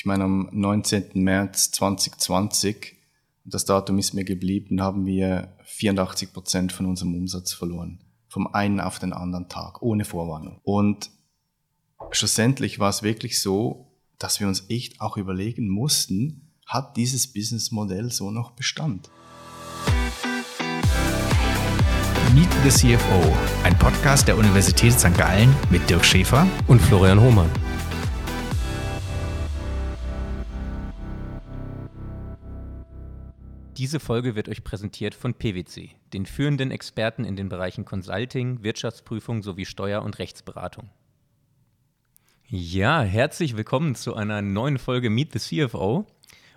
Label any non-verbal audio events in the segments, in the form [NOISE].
ich meine am 19. März 2020, das Datum ist mir geblieben, haben wir 84 Prozent von unserem Umsatz verloren. Vom einen auf den anderen Tag, ohne Vorwarnung. Und schlussendlich war es wirklich so, dass wir uns echt auch überlegen mussten, hat dieses Businessmodell so noch Bestand? Meet the CFO, ein Podcast der Universität St. Gallen mit Dirk Schäfer und Florian Hohmann. Diese Folge wird euch präsentiert von PwC, den führenden Experten in den Bereichen Consulting, Wirtschaftsprüfung sowie Steuer- und Rechtsberatung. Ja, herzlich willkommen zu einer neuen Folge Meet the CFO.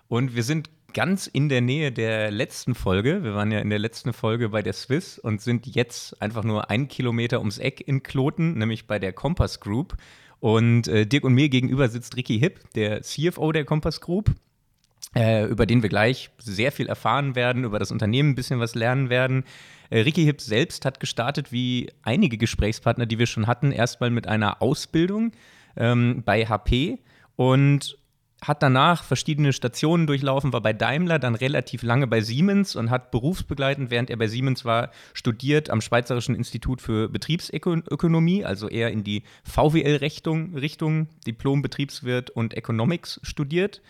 Und wir sind ganz in der Nähe der letzten Folge. Wir waren ja in der letzten Folge bei der Swiss und sind jetzt einfach nur einen Kilometer ums Eck in Kloten, nämlich bei der Compass Group. Und äh, Dirk und mir gegenüber sitzt Ricky Hipp, der CFO der Compass Group äh, über den wir gleich sehr viel erfahren werden, über das Unternehmen ein bisschen was lernen werden. Äh, Ricky Hipp selbst hat gestartet, wie einige Gesprächspartner, die wir schon hatten, erstmal mit einer Ausbildung ähm, bei HP und hat danach verschiedene Stationen durchlaufen, war bei Daimler, dann relativ lange bei Siemens und hat berufsbegleitend, während er bei Siemens war, studiert am Schweizerischen Institut für Betriebsökonomie, also eher in die VWL-Richtung, Richtung Diplom Betriebswirt und Economics studiert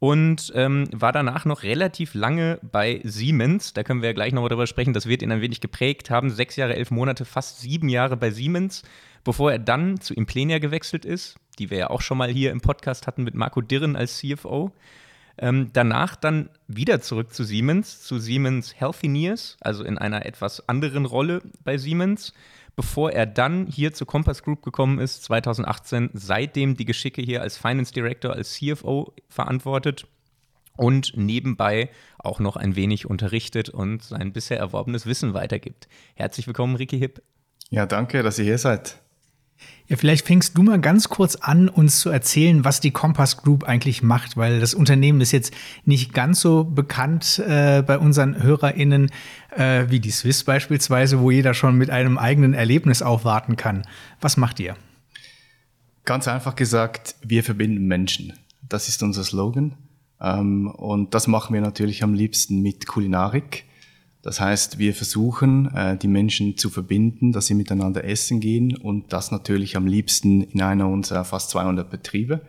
und ähm, war danach noch relativ lange bei Siemens. Da können wir ja gleich nochmal drüber sprechen. Das wird ihn ein wenig geprägt haben. Sechs Jahre, elf Monate, fast sieben Jahre bei Siemens, bevor er dann zu Implenia gewechselt ist, die wir ja auch schon mal hier im Podcast hatten mit Marco Dirren als CFO. Ähm, danach dann wieder zurück zu Siemens, zu Siemens Healthineers, also in einer etwas anderen Rolle bei Siemens bevor er dann hier zur Compass Group gekommen ist, 2018, seitdem die Geschicke hier als Finance Director, als CFO verantwortet und nebenbei auch noch ein wenig unterrichtet und sein bisher erworbenes Wissen weitergibt. Herzlich willkommen, Ricky Hipp. Ja, danke, dass ihr hier seid. Ja, vielleicht fängst du mal ganz kurz an, uns zu erzählen, was die Compass Group eigentlich macht, weil das Unternehmen ist jetzt nicht ganz so bekannt äh, bei unseren HörerInnen äh, wie die Swiss beispielsweise, wo jeder schon mit einem eigenen Erlebnis aufwarten kann. Was macht ihr? Ganz einfach gesagt, wir verbinden Menschen. Das ist unser Slogan. Ähm, und das machen wir natürlich am liebsten mit Kulinarik. Das heißt, wir versuchen, äh, die Menschen zu verbinden, dass sie miteinander essen gehen und das natürlich am liebsten in einer unserer fast 200 Betriebe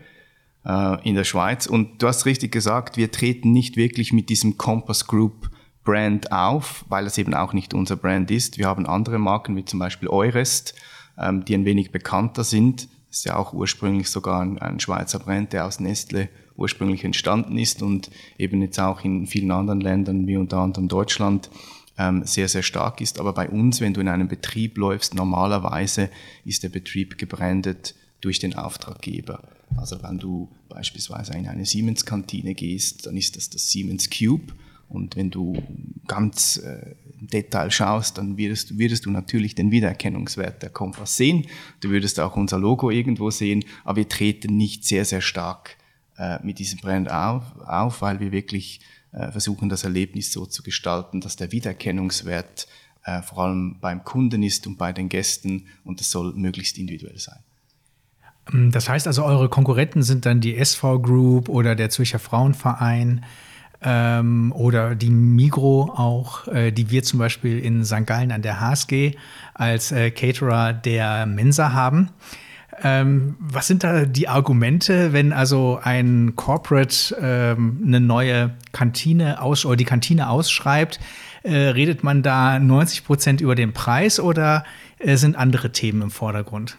äh, in der Schweiz. Und du hast richtig gesagt, wir treten nicht wirklich mit diesem Compass Group Brand auf, weil es eben auch nicht unser Brand ist. Wir haben andere Marken wie zum Beispiel Eurest, ähm, die ein wenig bekannter sind. Das ist ja auch ursprünglich sogar ein, Schweizer Brand, der aus Nestle ursprünglich entstanden ist und eben jetzt auch in vielen anderen Ländern, wie unter anderem Deutschland, ähm, sehr, sehr stark ist. Aber bei uns, wenn du in einem Betrieb läufst, normalerweise ist der Betrieb gebrandet durch den Auftraggeber. Also wenn du beispielsweise in eine Siemens-Kantine gehst, dann ist das das Siemens Cube. Und wenn du ganz äh, im Detail schaust, dann würdest, würdest du natürlich den Wiedererkennungswert der Kompass sehen. Du würdest auch unser Logo irgendwo sehen, aber wir treten nicht sehr, sehr stark mit diesem Brand auf, auf, weil wir wirklich äh, versuchen, das Erlebnis so zu gestalten, dass der Wiedererkennungswert äh, vor allem beim Kunden ist und bei den Gästen und es soll möglichst individuell sein. Ähm, das heißt also, eure Konkurrenten sind dann die SV Group oder der Zürcher Frauenverein ähm, oder die Migro auch, äh, die wir zum Beispiel in St. Gallen an der HSG als äh, Caterer der Mensa haben. Ähm, was sind da die Argumente, wenn also ein Corporate ähm, eine neue Kantine aus oder die Kantine ausschreibt? Äh, redet man da 90 Prozent über den Preis oder äh, sind andere Themen im Vordergrund?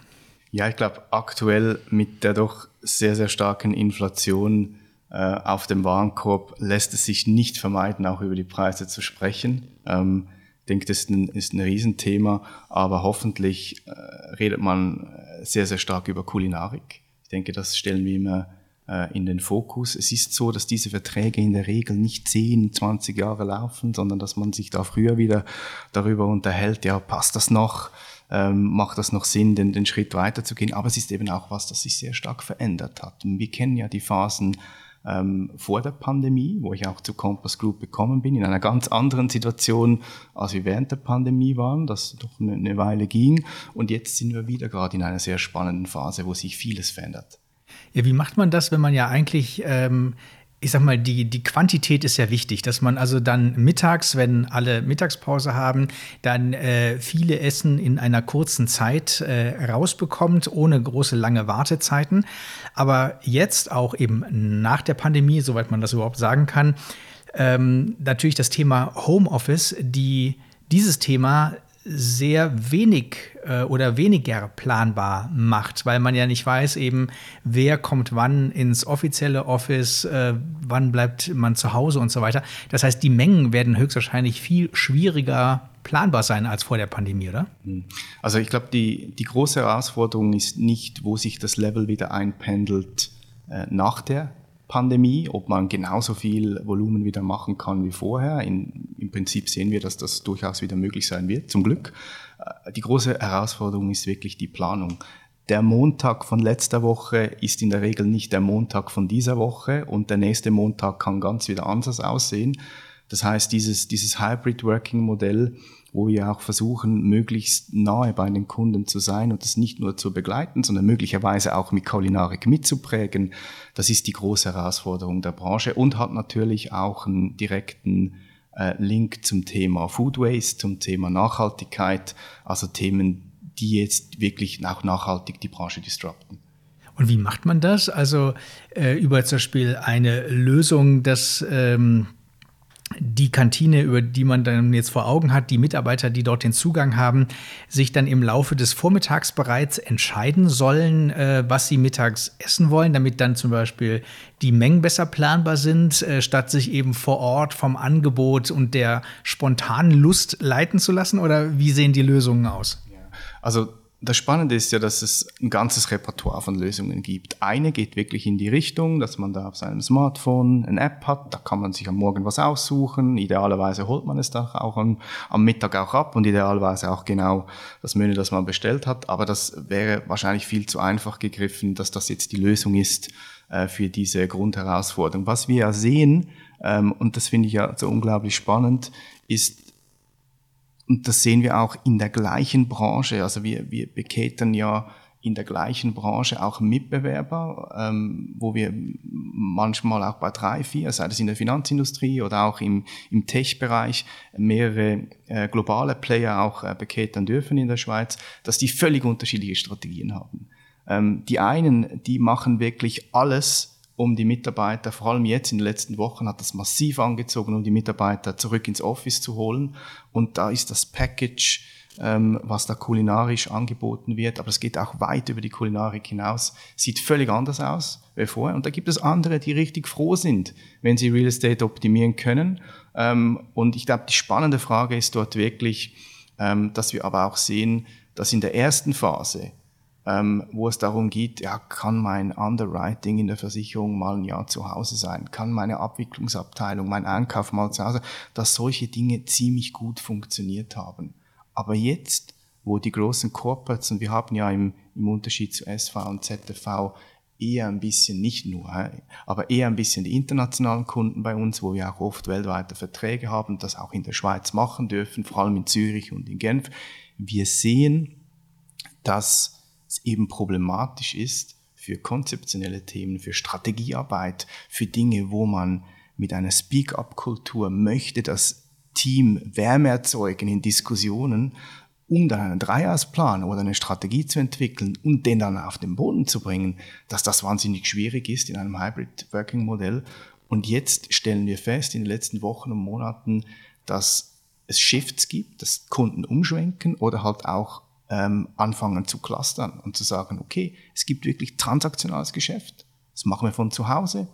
Ja, ich glaube, aktuell mit der doch sehr, sehr starken Inflation äh, auf dem Warenkorb lässt es sich nicht vermeiden, auch über die Preise zu sprechen. Ähm, ich denke, das ist ein, ist ein Riesenthema, aber hoffentlich äh, redet man äh, sehr, sehr stark über Kulinarik. Ich denke, das stellen wir immer äh, in den Fokus. Es ist so, dass diese Verträge in der Regel nicht 10, 20 Jahre laufen, sondern dass man sich da früher wieder darüber unterhält, ja, passt das noch? Ähm, macht das noch Sinn, den, den Schritt weiterzugehen? Aber es ist eben auch was, das sich sehr stark verändert hat. Und wir kennen ja die Phasen ähm, vor der Pandemie, wo ich auch zu Compass Group gekommen bin, in einer ganz anderen Situation, als wir während der Pandemie waren, das doch eine Weile ging. Und jetzt sind wir wieder gerade in einer sehr spannenden Phase, wo sich vieles verändert. Ja, wie macht man das, wenn man ja eigentlich ähm, ich sag mal, die, die Quantität ist ja wichtig, dass man also dann mittags, wenn alle Mittagspause haben, dann äh, viele Essen in einer kurzen Zeit äh, rausbekommt, ohne große lange Wartezeiten. Aber jetzt auch eben nach der Pandemie, soweit man das überhaupt sagen kann, ähm, natürlich das Thema Homeoffice, die dieses Thema sehr wenig äh, oder weniger planbar macht, weil man ja nicht weiß, eben wer kommt wann ins offizielle Office, äh, wann bleibt man zu Hause und so weiter. Das heißt, die Mengen werden höchstwahrscheinlich viel schwieriger planbar sein als vor der Pandemie, oder? Hm. Also ich glaube, die, die große Herausforderung ist nicht, wo sich das Level wieder einpendelt äh, nach der Pandemie, ob man genauso viel Volumen wieder machen kann wie vorher. In, Im Prinzip sehen wir, dass das durchaus wieder möglich sein wird, zum Glück. Äh, die große Herausforderung ist wirklich die Planung. Der Montag von letzter Woche ist in der Regel nicht der Montag von dieser Woche und der nächste Montag kann ganz wieder anders aussehen. Das heißt, dieses, dieses Hybrid Working Modell wo wir auch versuchen, möglichst nahe bei den Kunden zu sein und das nicht nur zu begleiten, sondern möglicherweise auch mit Kulinarik mitzuprägen. Das ist die große Herausforderung der Branche und hat natürlich auch einen direkten äh, Link zum Thema Food Waste, zum Thema Nachhaltigkeit, also Themen, die jetzt wirklich auch nachhaltig die Branche disrupten. Und wie macht man das? Also äh, über zum Beispiel eine Lösung, dass ähm, die Kantine, über die man dann jetzt vor Augen hat, die Mitarbeiter, die dort den Zugang haben, sich dann im Laufe des Vormittags bereits entscheiden sollen, äh, was sie mittags essen wollen, damit dann zum Beispiel die Mengen besser planbar sind, äh, statt sich eben vor Ort vom Angebot und der spontanen Lust leiten zu lassen? Oder wie sehen die Lösungen aus? Also das Spannende ist ja, dass es ein ganzes Repertoire von Lösungen gibt. Eine geht wirklich in die Richtung, dass man da auf seinem Smartphone eine App hat, da kann man sich am Morgen was aussuchen. Idealerweise holt man es dann auch am, am Mittag auch ab und idealerweise auch genau das Menü, das man bestellt hat. Aber das wäre wahrscheinlich viel zu einfach gegriffen, dass das jetzt die Lösung ist äh, für diese Grundherausforderung. Was wir ja sehen, ähm, und das finde ich ja so unglaublich spannend, ist, und das sehen wir auch in der gleichen Branche. Also wir, wir beketen ja in der gleichen Branche auch Mitbewerber, ähm, wo wir manchmal auch bei drei, vier, sei das in der Finanzindustrie oder auch im, im Tech-Bereich, mehrere äh, globale Player auch äh, beketern dürfen in der Schweiz, dass die völlig unterschiedliche Strategien haben. Ähm, die einen, die machen wirklich alles, um die Mitarbeiter, vor allem jetzt in den letzten Wochen hat das massiv angezogen, um die Mitarbeiter zurück ins Office zu holen. Und da ist das Package, ähm, was da kulinarisch angeboten wird, aber es geht auch weit über die Kulinarik hinaus, sieht völlig anders aus wie vorher. Und da gibt es andere, die richtig froh sind, wenn sie Real Estate optimieren können. Ähm, und ich glaube, die spannende Frage ist dort wirklich, ähm, dass wir aber auch sehen, dass in der ersten Phase ähm, wo es darum geht, ja, kann mein Underwriting in der Versicherung mal ein Jahr zu Hause sein? Kann meine Abwicklungsabteilung, mein Einkauf mal zu Hause? Dass solche Dinge ziemlich gut funktioniert haben. Aber jetzt, wo die großen Corporates, und wir haben ja im, im Unterschied zu SV und ZTV eher ein bisschen, nicht nur, aber eher ein bisschen die internationalen Kunden bei uns, wo wir auch oft weltweite Verträge haben, das auch in der Schweiz machen dürfen, vor allem in Zürich und in Genf. Wir sehen, dass es eben problematisch ist für konzeptionelle Themen, für Strategiearbeit, für Dinge, wo man mit einer Speak-up-Kultur möchte, das Team Wärme erzeugen in Diskussionen, um dann einen Dreijahresplan oder eine Strategie zu entwickeln und den dann auf den Boden zu bringen, dass das wahnsinnig schwierig ist in einem Hybrid-Working-Modell. Und jetzt stellen wir fest in den letzten Wochen und Monaten, dass es Shifts gibt, dass Kunden umschwenken oder halt auch ähm, anfangen zu clustern und zu sagen, okay, es gibt wirklich transaktionales Geschäft. Das machen wir von zu Hause.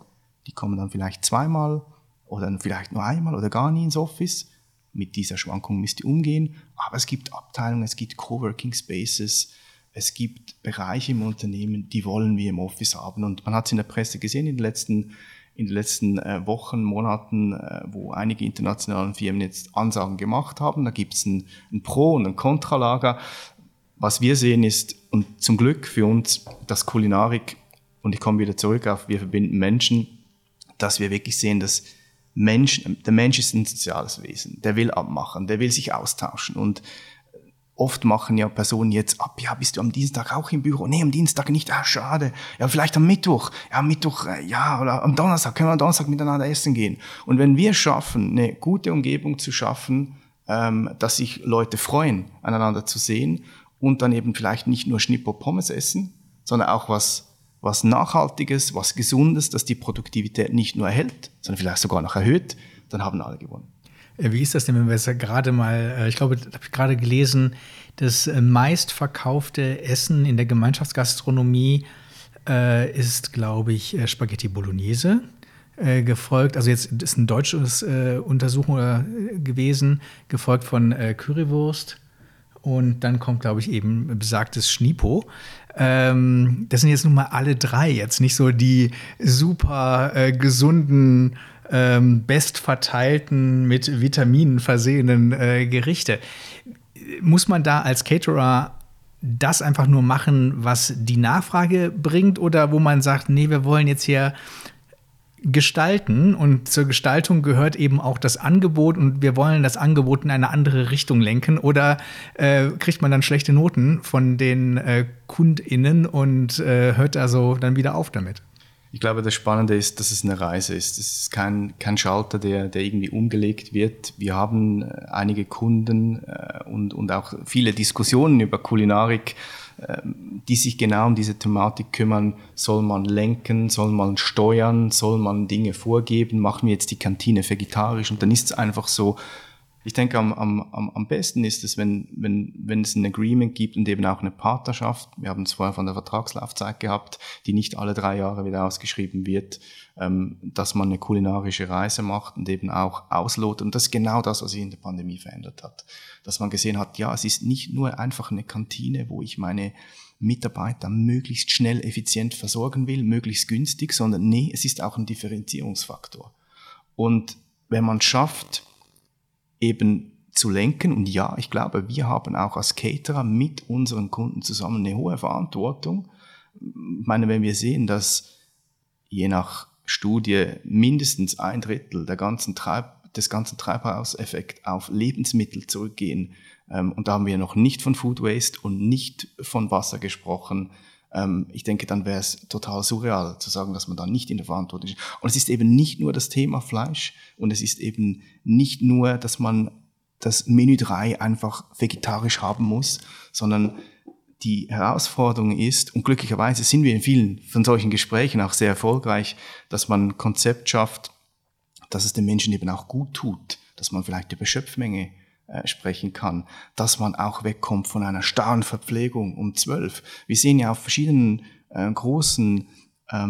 Die kommen dann vielleicht zweimal oder vielleicht nur einmal oder gar nie ins Office. Mit dieser Schwankung müsst ihr umgehen. Aber es gibt Abteilungen, es gibt Coworking Spaces, es gibt Bereiche im Unternehmen, die wollen wir im Office haben. Und man hat es in der Presse gesehen in den letzten, in den letzten äh, Wochen, Monaten, äh, wo einige internationale Firmen jetzt Ansagen gemacht haben. Da gibt es ein, ein Pro- und ein Kontralager. Was wir sehen ist, und zum Glück für uns, dass Kulinarik, und ich komme wieder zurück auf, wir verbinden Menschen, dass wir wirklich sehen, dass Mensch, der Mensch ist ein soziales Wesen, der will abmachen, der will sich austauschen und oft machen ja Personen jetzt ab, ja, bist du am Dienstag auch im Büro? Nee, am Dienstag nicht, ah, schade. Ja, vielleicht am Mittwoch. Ja, am Mittwoch, äh, ja, oder am Donnerstag, können wir am Donnerstag miteinander essen gehen. Und wenn wir schaffen, eine gute Umgebung zu schaffen, ähm, dass sich Leute freuen, aneinander zu sehen und dann eben vielleicht nicht nur Schnippo Pommes essen, sondern auch was, was Nachhaltiges, was Gesundes, dass die Produktivität nicht nur erhält, sondern vielleicht sogar noch erhöht, dann haben alle gewonnen. Äh, wie ist das denn, wenn wir es gerade mal, äh, ich glaube, habe ich gerade gelesen, das äh, meistverkaufte Essen in der Gemeinschaftsgastronomie äh, ist, glaube ich, Spaghetti Bolognese. Gefolgt, also jetzt ist ein deutsches äh, Untersuchung gewesen, gefolgt von Currywurst und dann kommt, glaube ich, eben besagtes Schnipo. Ähm, das sind jetzt nun mal alle drei jetzt nicht so die super gesunden ähm, bestverteilten, mit Vitaminen versehenen äh, Gerichte. Muss man da als Caterer das einfach nur machen, was die Nachfrage bringt, oder wo man sagt, nee, wir wollen jetzt hier gestalten und zur Gestaltung gehört eben auch das Angebot und wir wollen das Angebot in eine andere Richtung lenken oder äh, kriegt man dann schlechte Noten von den äh, KundInnen und äh, hört also dann wieder auf damit? Ich glaube, das Spannende ist, dass es eine Reise ist. Es ist kein, kein Schalter, der, der irgendwie umgelegt wird. Wir haben äh, einige Kunden äh, und, und auch viele Diskussionen über Kulinarik, die sich genau um diese Thematik kümmern. Soll man lenken? Soll man steuern? Soll man Dinge vorgeben? Machen wir jetzt die Kantine vegetarisch? Und dann ist es einfach so, ich denke, am, am, am besten ist es, wenn, wenn, wenn es ein Agreement gibt und eben auch eine Partnerschaft. Wir haben es vorher von der Vertragslaufzeit gehabt, die nicht alle drei Jahre wieder ausgeschrieben wird, ähm, dass man eine kulinarische Reise macht und eben auch auslotet. Und das ist genau das, was sich in der Pandemie verändert hat. Dass man gesehen hat, ja, es ist nicht nur einfach eine Kantine, wo ich meine Mitarbeiter möglichst schnell, effizient versorgen will, möglichst günstig, sondern nee, es ist auch ein Differenzierungsfaktor. Und wenn man schafft, eben zu lenken. Und ja, ich glaube, wir haben auch als Caterer mit unseren Kunden zusammen eine hohe Verantwortung. Ich meine, wenn wir sehen, dass je nach Studie mindestens ein Drittel der ganzen Treib des ganzen Treibhauseffekt auf Lebensmittel zurückgehen, ähm, und da haben wir noch nicht von Food Waste und nicht von Wasser gesprochen, ähm, ich denke, dann wäre es total surreal zu sagen, dass man da nicht in der Verantwortung ist. Und es ist eben nicht nur das Thema Fleisch und es ist eben nicht nur, dass man das Menü 3 einfach vegetarisch haben muss, sondern die Herausforderung ist, und glücklicherweise sind wir in vielen von solchen Gesprächen auch sehr erfolgreich, dass man ein Konzept schafft, dass es den Menschen eben auch gut tut, dass man vielleicht über Schöpfmenge äh, sprechen kann, dass man auch wegkommt von einer starren Verpflegung um zwölf. Wir sehen ja auf verschiedenen äh, großen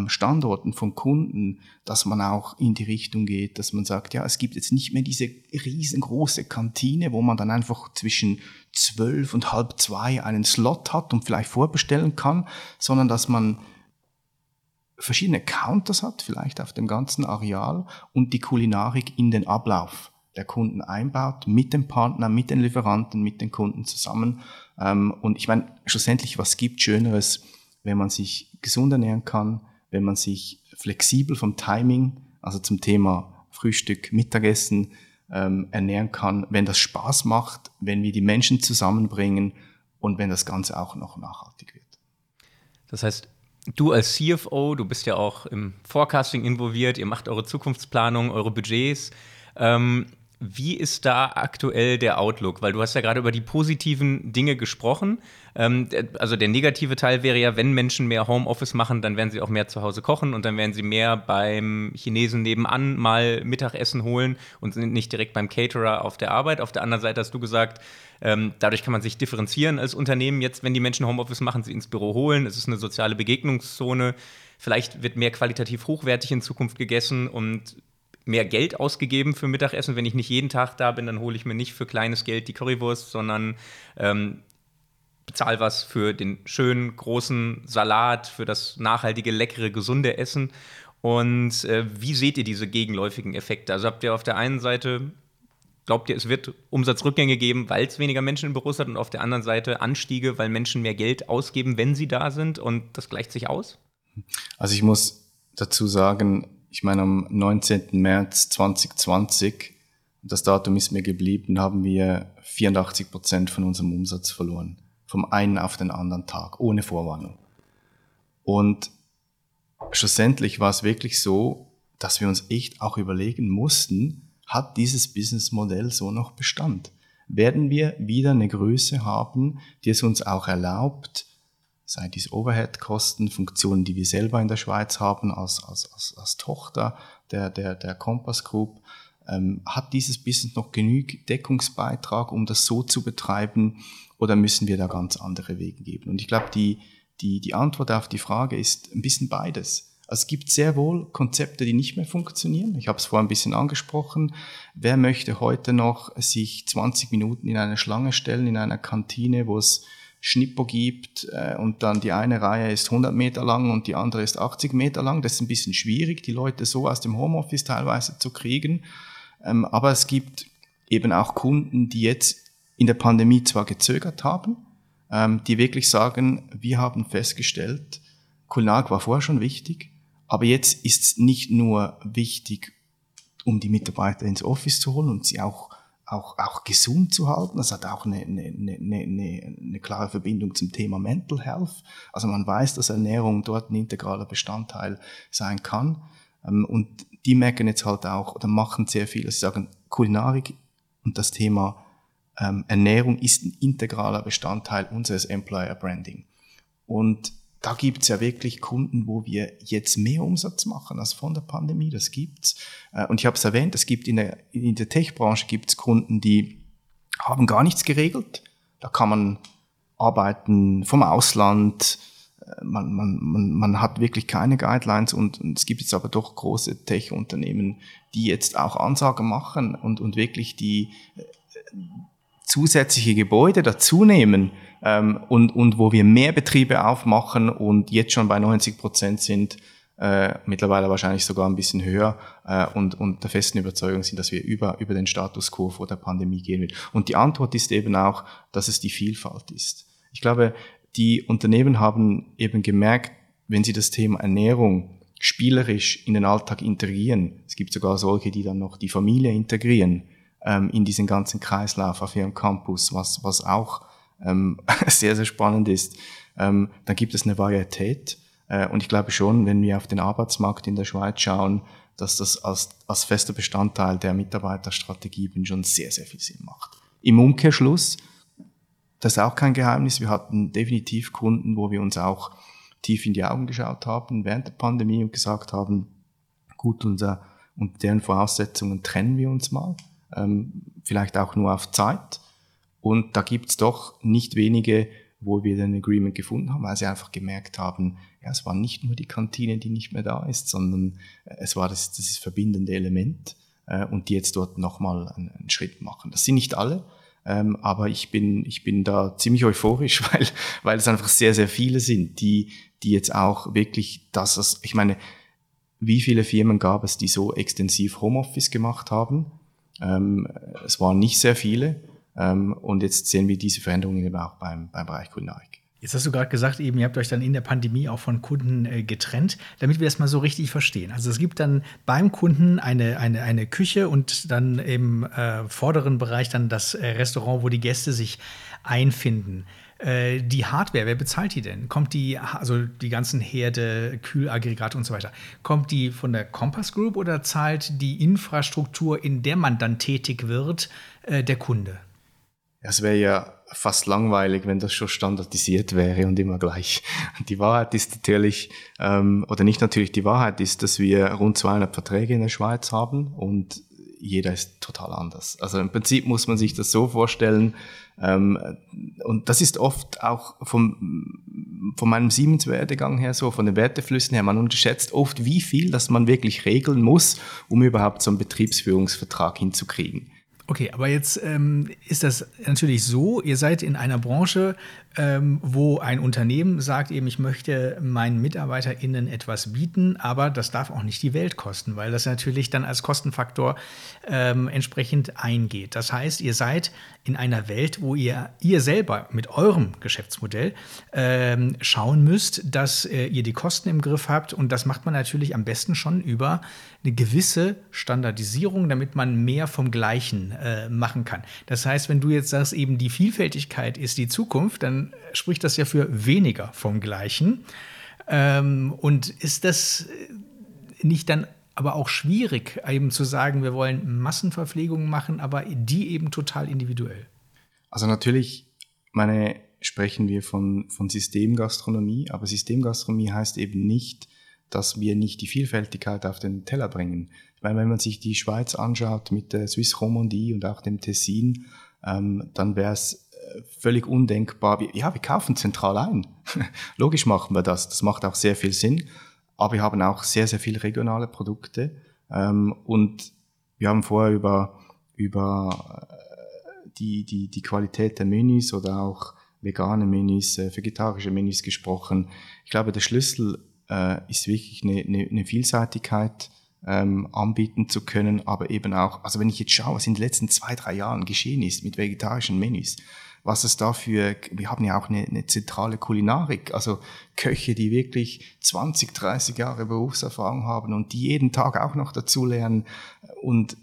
Standorten von Kunden, dass man auch in die Richtung geht, dass man sagt, ja, es gibt jetzt nicht mehr diese riesengroße Kantine, wo man dann einfach zwischen zwölf und halb zwei einen Slot hat und vielleicht vorbestellen kann, sondern dass man verschiedene Counters hat, vielleicht auf dem ganzen Areal und die Kulinarik in den Ablauf der Kunden einbaut, mit dem Partner, mit den Lieferanten, mit den Kunden zusammen. Ähm, und ich meine, schlussendlich, was gibt Schöneres, wenn man sich gesund ernähren kann, wenn man sich flexibel vom Timing, also zum Thema Frühstück, Mittagessen, ähm, ernähren kann, wenn das Spaß macht, wenn wir die Menschen zusammenbringen und wenn das Ganze auch noch nachhaltig wird. Das heißt, du als CFO, du bist ja auch im Forecasting involviert, ihr macht eure Zukunftsplanung, eure Budgets. Ähm, wie ist da aktuell der Outlook? Weil du hast ja gerade über die positiven Dinge gesprochen. Ähm, also der negative Teil wäre ja, wenn Menschen mehr Homeoffice machen, dann werden sie auch mehr zu Hause kochen und dann werden sie mehr beim Chinesen nebenan mal Mittagessen holen und sind nicht direkt beim Caterer auf der Arbeit. Auf der anderen Seite hast du gesagt, ähm, dadurch kann man sich differenzieren als Unternehmen. Jetzt, wenn die Menschen Homeoffice machen, sie ins Büro holen. Es ist eine soziale Begegnungszone. Vielleicht wird mehr qualitativ hochwertig in Zukunft gegessen und mehr Geld ausgegeben für Mittagessen. Wenn ich nicht jeden Tag da bin, dann hole ich mir nicht für kleines Geld die Currywurst, sondern ähm, bezahle was für den schönen, großen Salat, für das nachhaltige, leckere, gesunde Essen. Und äh, wie seht ihr diese gegenläufigen Effekte? Also habt ihr auf der einen Seite, glaubt ihr, es wird Umsatzrückgänge geben, weil es weniger Menschen im Büros hat und auf der anderen Seite Anstiege, weil Menschen mehr Geld ausgeben, wenn sie da sind und das gleicht sich aus? Also ich muss dazu sagen, ich meine, am 19. März 2020, das Datum ist mir geblieben, haben wir 84 Prozent von unserem Umsatz verloren. Vom einen auf den anderen Tag, ohne Vorwarnung. Und schlussendlich war es wirklich so, dass wir uns echt auch überlegen mussten, hat dieses Businessmodell so noch Bestand? Werden wir wieder eine Größe haben, die es uns auch erlaubt, sei dies Overhead-Kosten, Funktionen, die wir selber in der Schweiz haben als, als, als, als Tochter der, der, der Compass Group, ähm, hat dieses Business noch genügend Deckungsbeitrag, um das so zu betreiben, oder müssen wir da ganz andere Wege geben? Und ich glaube, die, die, die Antwort auf die Frage ist ein bisschen beides. Also es gibt sehr wohl Konzepte, die nicht mehr funktionieren. Ich habe es vorhin ein bisschen angesprochen. Wer möchte heute noch sich 20 Minuten in eine Schlange stellen, in einer Kantine, wo es Schnippo gibt äh, und dann die eine Reihe ist 100 Meter lang und die andere ist 80 Meter lang. Das ist ein bisschen schwierig, die Leute so aus dem Homeoffice teilweise zu kriegen. Ähm, aber es gibt eben auch Kunden, die jetzt in der Pandemie zwar gezögert haben, ähm, die wirklich sagen, wir haben festgestellt, Kulinarik war vorher schon wichtig, aber jetzt ist es nicht nur wichtig, um die Mitarbeiter ins Office zu holen und sie auch, auch, auch gesund zu halten. Das hat auch eine, eine, eine, eine, eine klare Verbindung zum Thema Mental Health. Also man weiß, dass Ernährung dort ein integraler Bestandteil sein kann. Ähm, und die merken jetzt halt auch oder machen sehr viel. Sie sagen, Kulinarik und das Thema ähm, Ernährung ist ein integraler Bestandteil unseres Employer Branding. Und da gibt's ja wirklich Kunden, wo wir jetzt mehr Umsatz machen als von der Pandemie. Das gibt's. Äh, und ich habe es erwähnt, es gibt in der, in der Tech-Branche gibt's Kunden, die haben gar nichts geregelt. Da kann man arbeiten vom Ausland. Äh, man, man, man, man hat wirklich keine Guidelines und, und es gibt jetzt aber doch große Tech-Unternehmen, die jetzt auch Ansagen machen und, und wirklich die äh, zusätzliche Gebäude dazunehmen ähm, und, und wo wir mehr Betriebe aufmachen und jetzt schon bei 90 Prozent sind, äh, mittlerweile wahrscheinlich sogar ein bisschen höher äh, und, und der festen Überzeugung sind, dass wir über, über den Status quo vor der Pandemie gehen wird. Und die Antwort ist eben auch, dass es die Vielfalt ist. Ich glaube, die Unternehmen haben eben gemerkt, wenn sie das Thema Ernährung spielerisch in den Alltag integrieren, es gibt sogar solche, die dann noch die Familie integrieren ähm, in diesen ganzen Kreislauf auf ihrem Campus, was, was auch ähm, [LAUGHS] sehr, sehr spannend ist, ähm, dann gibt es eine Varietät. Äh, und ich glaube schon, wenn wir auf den Arbeitsmarkt in der Schweiz schauen, dass das als, als fester Bestandteil der Mitarbeiterstrategie schon sehr, sehr viel Sinn macht. Im Umkehrschluss, das ist auch kein Geheimnis, wir hatten definitiv Kunden, wo wir uns auch tief in die Augen geschaut haben während der Pandemie und gesagt haben, gut, unser, unter deren Voraussetzungen trennen wir uns mal, ähm, vielleicht auch nur auf Zeit und da gibt's doch nicht wenige, wo wir den Agreement gefunden haben, weil sie einfach gemerkt haben, ja, es war nicht nur die Kantine, die nicht mehr da ist, sondern äh, es war das, dieses verbindende Element äh, und die jetzt dort nochmal einen, einen Schritt machen. Das sind nicht alle, ähm, aber ich bin, ich bin da ziemlich euphorisch, [LAUGHS] weil, weil es einfach sehr, sehr viele sind, die, die jetzt auch wirklich das, ich meine, wie viele Firmen gab es, die so extensiv Homeoffice gemacht haben? Ähm, es waren nicht sehr viele. Ähm, und jetzt sehen wir diese Veränderungen eben auch beim, beim Bereich Kulinarik. Jetzt hast du gerade gesagt, eben, ihr habt euch dann in der Pandemie auch von Kunden äh, getrennt, damit wir das mal so richtig verstehen. Also es gibt dann beim Kunden eine, eine, eine Küche und dann im äh, vorderen Bereich dann das äh, Restaurant, wo die Gäste sich einfinden. Äh, die Hardware, wer bezahlt die denn? Kommt die, also die ganzen Herde, Kühlaggregate und so weiter, kommt die von der Compass Group oder zahlt die Infrastruktur, in der man dann tätig wird, äh, der Kunde? Es wäre ja fast langweilig, wenn das schon standardisiert wäre und immer gleich. Die Wahrheit ist natürlich, ähm, oder nicht natürlich, die Wahrheit ist, dass wir rund 200 Verträge in der Schweiz haben und jeder ist total anders. Also im Prinzip muss man sich das so vorstellen, ähm, und das ist oft auch vom, von meinem Siemens-Werdegang her so, von den Werteflüssen her, man unterschätzt oft, wie viel, dass man wirklich regeln muss, um überhaupt so einen Betriebsführungsvertrag hinzukriegen. Okay, aber jetzt ähm, ist das natürlich so, ihr seid in einer Branche, ähm, wo ein Unternehmen sagt eben, ich möchte meinen MitarbeiterInnen etwas bieten, aber das darf auch nicht die Welt kosten, weil das natürlich dann als Kostenfaktor ähm, entsprechend eingeht. Das heißt, ihr seid in einer Welt, wo ihr, ihr selber mit eurem Geschäftsmodell ähm, schauen müsst, dass äh, ihr die Kosten im Griff habt und das macht man natürlich am besten schon über eine gewisse Standardisierung, damit man mehr vom Gleichen äh, machen kann. Das heißt, wenn du jetzt sagst, eben die Vielfältigkeit ist die Zukunft, dann spricht das ja für weniger vom Gleichen. Ähm, und ist das nicht dann aber auch schwierig, eben zu sagen, wir wollen Massenverpflegung machen, aber die eben total individuell? Also natürlich, meine, sprechen wir von, von Systemgastronomie, aber Systemgastronomie heißt eben nicht, dass wir nicht die Vielfältigkeit auf den Teller bringen. Meine, wenn man sich die Schweiz anschaut mit der Swiss Romandie und auch dem Tessin, ähm, dann wäre es äh, völlig undenkbar. Ja, wir kaufen zentral ein. [LAUGHS] Logisch machen wir das. Das macht auch sehr viel Sinn. Aber wir haben auch sehr, sehr viele regionale Produkte. Ähm, und wir haben vorher über, über äh, die, die, die Qualität der Menüs oder auch vegane Menüs, äh, vegetarische Menüs gesprochen. Ich glaube, der Schlüssel äh, ist wirklich eine, eine, eine Vielseitigkeit ähm, anbieten zu können, aber eben auch, also wenn ich jetzt schaue, was in den letzten zwei, drei Jahren geschehen ist mit vegetarischen Menüs, was es dafür, wir haben ja auch eine, eine zentrale Kulinarik, also Köche, die wirklich 20, 30 Jahre Berufserfahrung haben und die jeden Tag auch noch dazu lernen. Und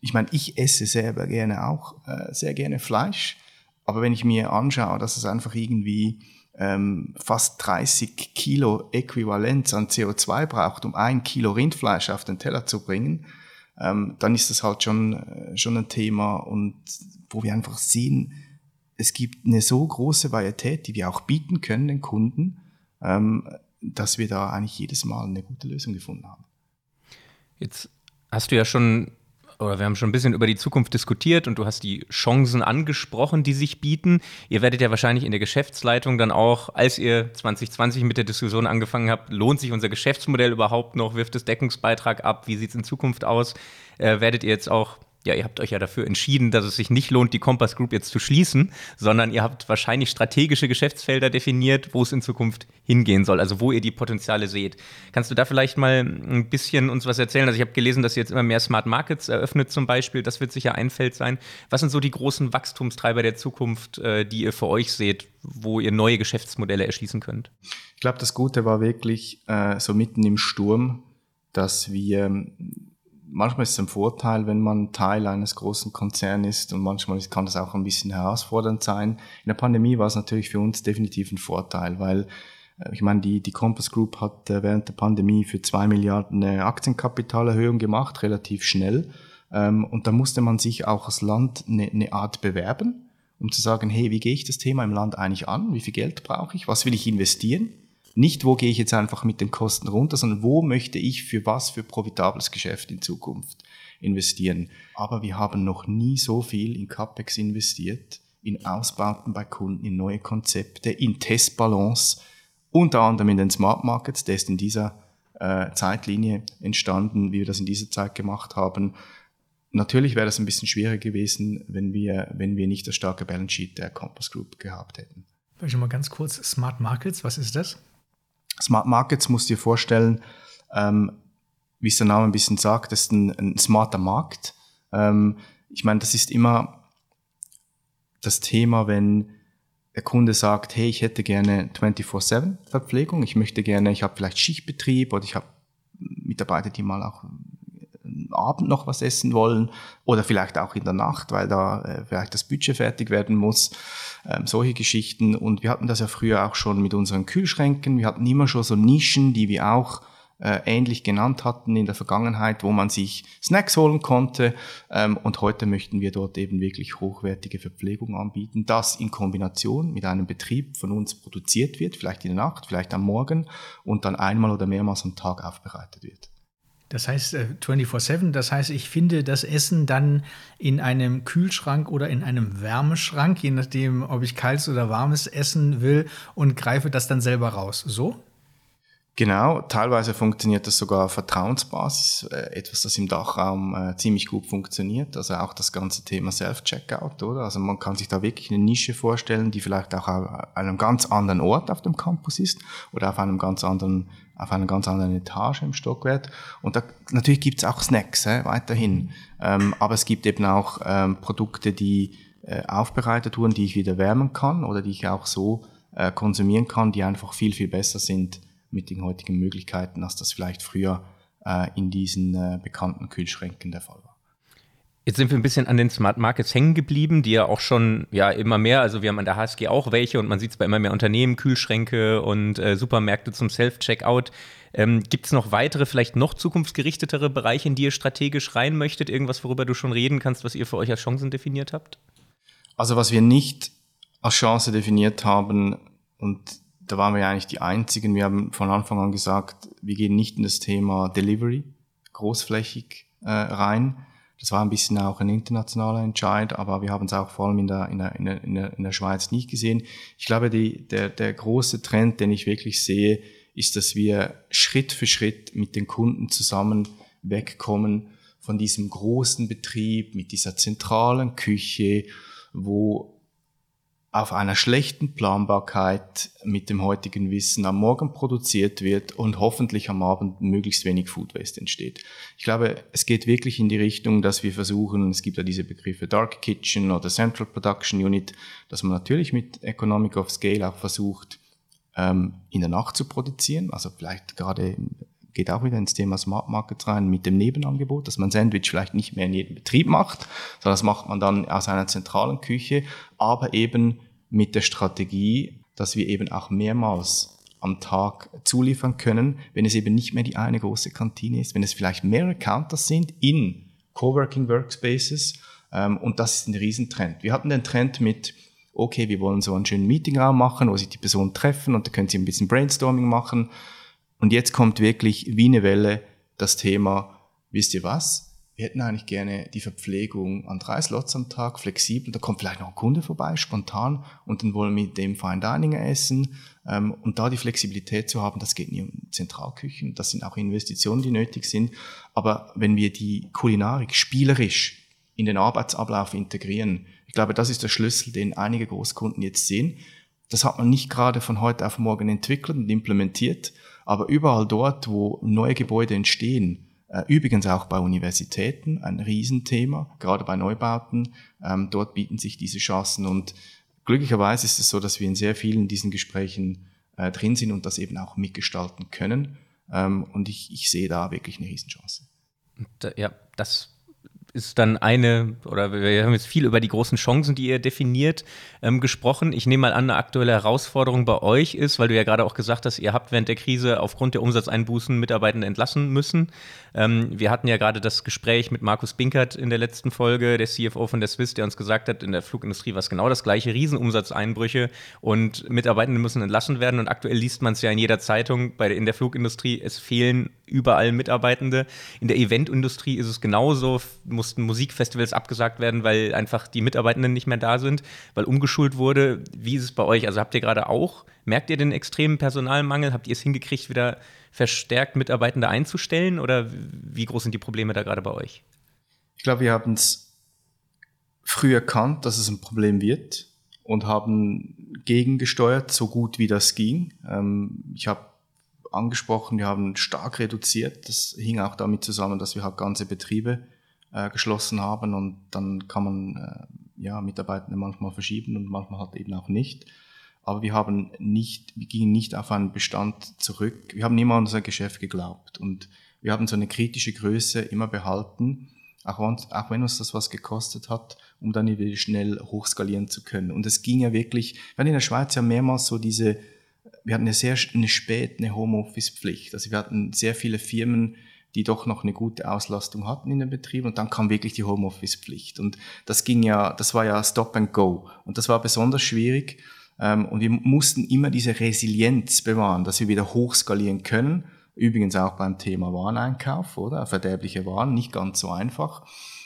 ich meine, ich esse selber gerne auch äh, sehr gerne Fleisch, aber wenn ich mir anschaue, dass es einfach irgendwie ähm, fast 30 Kilo Äquivalenz an CO2 braucht, um ein Kilo Rindfleisch auf den Teller zu bringen, ähm, dann ist das halt schon, äh, schon ein Thema und wo wir einfach sehen, es gibt eine so große Varietät, die wir auch bieten können den Kunden, ähm, dass wir da eigentlich jedes Mal eine gute Lösung gefunden haben. Jetzt hast du ja schon oder wir haben schon ein bisschen über die Zukunft diskutiert und du hast die Chancen angesprochen, die sich bieten. Ihr werdet ja wahrscheinlich in der Geschäftsleitung dann auch, als ihr 2020 mit der Diskussion angefangen habt, lohnt sich unser Geschäftsmodell überhaupt noch, wirft es Deckungsbeitrag ab, wie sieht es in Zukunft aus, äh, werdet ihr jetzt auch ja, ihr habt euch ja dafür entschieden, dass es sich nicht lohnt, die Compass Group jetzt zu schließen, sondern ihr habt wahrscheinlich strategische Geschäftsfelder definiert, wo es in Zukunft hingehen soll, also wo ihr die Potenziale seht. Kannst du da vielleicht mal ein bisschen uns was erzählen? Also ich habe gelesen, dass ihr jetzt immer mehr Smart Markets eröffnet zum Beispiel. Das wird sicher ein Feld sein. Was sind so die großen Wachstumstreiber der Zukunft, äh, die ihr für euch seht, wo ihr neue Geschäftsmodelle erschließen könnt? Ich glaube, das Gute war wirklich äh, so mitten im Sturm, dass wir manchmal ist es ein Vorteil, wenn man Teil eines großen Konzerns ist und manchmal kann das auch ein bisschen herausfordernd sein. In der Pandemie war es natürlich für uns definitiv ein Vorteil, weil äh, ich meine, die, die Compass Group hat äh, während der Pandemie für zwei Milliarden eine Aktienkapitalerhöhung gemacht, relativ schnell. Ähm, und da musste man sich auch als Land eine, eine Art bewerben, um zu sagen, hey, wie gehe ich das Thema im Land eigentlich an? Wie viel Geld brauche ich? Was will ich investieren? Nicht, wo gehe ich jetzt einfach mit den Kosten runter, sondern wo möchte ich für was für profitables Geschäft in Zukunft investieren. Aber wir haben noch nie so viel in CapEx investiert, in Ausbauten bei Kunden, in neue Konzepte, in Testbalance, unter anderem in den Smart Markets, der ist in dieser äh, Zeitlinie entstanden, wie wir das in dieser Zeit gemacht haben. Natürlich wäre das ein bisschen schwieriger gewesen, wenn wir, wenn wir nicht das starke Balance Sheet der Compass Group gehabt hätten. Vielleicht mal ganz kurz, Smart Markets, was ist das? Smart Markets musst du dir vorstellen, ähm, wie es der Name ein bisschen sagt, das ist ein, ein smarter Markt. Ähm, ich meine, das ist immer das Thema, wenn der Kunde sagt, hey, ich hätte gerne 24-7 Verpflegung, ich möchte gerne, ich habe vielleicht Schichtbetrieb oder ich habe Mitarbeiter, die mal auch Abend noch was essen wollen oder vielleicht auch in der Nacht, weil da äh, vielleicht das Budget fertig werden muss. Ähm, solche Geschichten. Und wir hatten das ja früher auch schon mit unseren Kühlschränken. Wir hatten immer schon so Nischen, die wir auch äh, ähnlich genannt hatten in der Vergangenheit, wo man sich Snacks holen konnte. Ähm, und heute möchten wir dort eben wirklich hochwertige Verpflegung anbieten, das in Kombination mit einem Betrieb von uns produziert wird, vielleicht in der Nacht, vielleicht am Morgen und dann einmal oder mehrmals am Tag aufbereitet wird. Das heißt äh, 24-7, das heißt, ich finde das Essen dann in einem Kühlschrank oder in einem Wärmeschrank, je nachdem, ob ich kaltes oder warmes essen will und greife das dann selber raus. So? Genau, teilweise funktioniert das sogar auf Vertrauensbasis, äh, etwas, das im Dachraum äh, ziemlich gut funktioniert. Also auch das ganze Thema Self-Checkout, oder? Also man kann sich da wirklich eine Nische vorstellen, die vielleicht auch an einem ganz anderen Ort auf dem Campus ist oder auf einem ganz anderen, auf einer ganz anderen Etage im Stockwerk. Und da natürlich gibt's auch Snacks äh, weiterhin, ähm, aber es gibt eben auch ähm, Produkte, die äh, aufbereitet wurden, die ich wieder wärmen kann oder die ich auch so äh, konsumieren kann, die einfach viel viel besser sind mit den heutigen Möglichkeiten, als das vielleicht früher äh, in diesen äh, bekannten Kühlschränken der Fall war. Jetzt sind wir ein bisschen an den Smart Markets hängen geblieben, die ja auch schon ja immer mehr, also wir haben an der HSG auch welche und man sieht es bei immer mehr Unternehmen, Kühlschränke und äh, Supermärkte zum Self-Checkout. Ähm, Gibt es noch weitere, vielleicht noch zukunftsgerichtetere Bereiche, in die ihr strategisch rein möchtet? Irgendwas, worüber du schon reden kannst, was ihr für euch als Chancen definiert habt? Also was wir nicht als Chance definiert haben, und da waren wir eigentlich die Einzigen. Wir haben von Anfang an gesagt, wir gehen nicht in das Thema Delivery großflächig äh, rein. Das war ein bisschen auch ein internationaler Entscheid, aber wir haben es auch vor allem in der, in der, in der, in der Schweiz nicht gesehen. Ich glaube, die, der, der große Trend, den ich wirklich sehe, ist, dass wir Schritt für Schritt mit den Kunden zusammen wegkommen von diesem großen Betrieb mit dieser zentralen Küche, wo auf einer schlechten Planbarkeit mit dem heutigen Wissen am Morgen produziert wird und hoffentlich am Abend möglichst wenig Food Waste entsteht. Ich glaube, es geht wirklich in die Richtung, dass wir versuchen, es gibt ja diese Begriffe Dark Kitchen oder Central Production Unit, dass man natürlich mit Economic of Scale auch versucht, ähm, in der Nacht zu produzieren, also vielleicht gerade geht auch wieder ins Thema Smart Market rein mit dem Nebenangebot, dass man Sandwich vielleicht nicht mehr in jedem Betrieb macht, sondern das macht man dann aus einer zentralen Küche, aber eben mit der Strategie, dass wir eben auch mehrmals am Tag zuliefern können, wenn es eben nicht mehr die eine große Kantine ist, wenn es vielleicht mehrere Counters sind in Coworking Workspaces ähm, und das ist ein Riesentrend. Wir hatten den Trend mit okay, wir wollen so einen schönen Meetingraum machen, wo sich die Personen treffen und da können sie ein bisschen Brainstorming machen und jetzt kommt wirklich wie eine Welle das Thema, wisst ihr was? Wir hätten eigentlich gerne die Verpflegung an drei Slots am Tag, flexibel. Da kommt vielleicht noch ein Kunde vorbei, spontan, und dann wollen wir mit dem Fine Dining essen. Ähm, und da die Flexibilität zu haben, das geht nicht um Zentralküchen. Das sind auch Investitionen, die nötig sind. Aber wenn wir die Kulinarik spielerisch in den Arbeitsablauf integrieren, ich glaube, das ist der Schlüssel, den einige Großkunden jetzt sehen. Das hat man nicht gerade von heute auf morgen entwickelt und implementiert, aber überall dort, wo neue Gebäude entstehen, äh, übrigens auch bei Universitäten, ein Riesenthema, gerade bei Neubauten, ähm, dort bieten sich diese Chancen und glücklicherweise ist es so, dass wir in sehr vielen diesen Gesprächen äh, drin sind und das eben auch mitgestalten können. Ähm, und ich, ich sehe da wirklich eine Riesenchance. Ja, das ist dann eine, oder wir haben jetzt viel über die großen Chancen, die ihr definiert, ähm, gesprochen. Ich nehme mal an, eine aktuelle Herausforderung bei euch ist, weil du ja gerade auch gesagt hast, ihr habt während der Krise aufgrund der Umsatzeinbußen Mitarbeitende entlassen müssen. Ähm, wir hatten ja gerade das Gespräch mit Markus Binkert in der letzten Folge, der CFO von der Swiss, der uns gesagt hat, in der Flugindustrie war es genau das gleiche, Riesenumsatzeinbrüche und Mitarbeitende müssen entlassen werden. Und aktuell liest man es ja in jeder Zeitung, bei, in der Flugindustrie, es fehlen überall Mitarbeitende. In der Eventindustrie ist es genauso, mussten Musikfestivals abgesagt werden, weil einfach die Mitarbeitenden nicht mehr da sind, weil umgeschult wurde. Wie ist es bei euch? Also habt ihr gerade auch, merkt ihr den extremen Personalmangel? Habt ihr es hingekriegt, wieder verstärkt Mitarbeitende einzustellen oder wie groß sind die Probleme da gerade bei euch? Ich glaube, wir haben es früh erkannt, dass es ein Problem wird und haben gegengesteuert, so gut wie das ging. Ähm, ich habe angesprochen, wir haben stark reduziert. Das hing auch damit zusammen, dass wir halt ganze Betriebe äh, geschlossen haben und dann kann man äh, ja Mitarbeitende manchmal verschieben und manchmal halt eben auch nicht. Aber wir haben nicht, wir gingen nicht auf einen Bestand zurück. Wir haben immer an unser Geschäft geglaubt und wir haben so eine kritische Größe immer behalten, auch, auch wenn uns das was gekostet hat, um dann wieder schnell hochskalieren zu können. Und es ging ja wirklich, wir hatten in der Schweiz ja mehrmals so diese wir hatten eine sehr eine spät eine Homeoffice-Pflicht. Also wir hatten sehr viele Firmen, die doch noch eine gute Auslastung hatten in den Betrieben und dann kam wirklich die Homeoffice-Pflicht. Und das ging ja, das war ja Stop and Go. Und das war besonders schwierig. Ähm, und wir mussten immer diese Resilienz bewahren, dass wir wieder hochskalieren können. Übrigens auch beim Thema Wareneinkauf, oder? Verderbliche Waren, nicht ganz so einfach.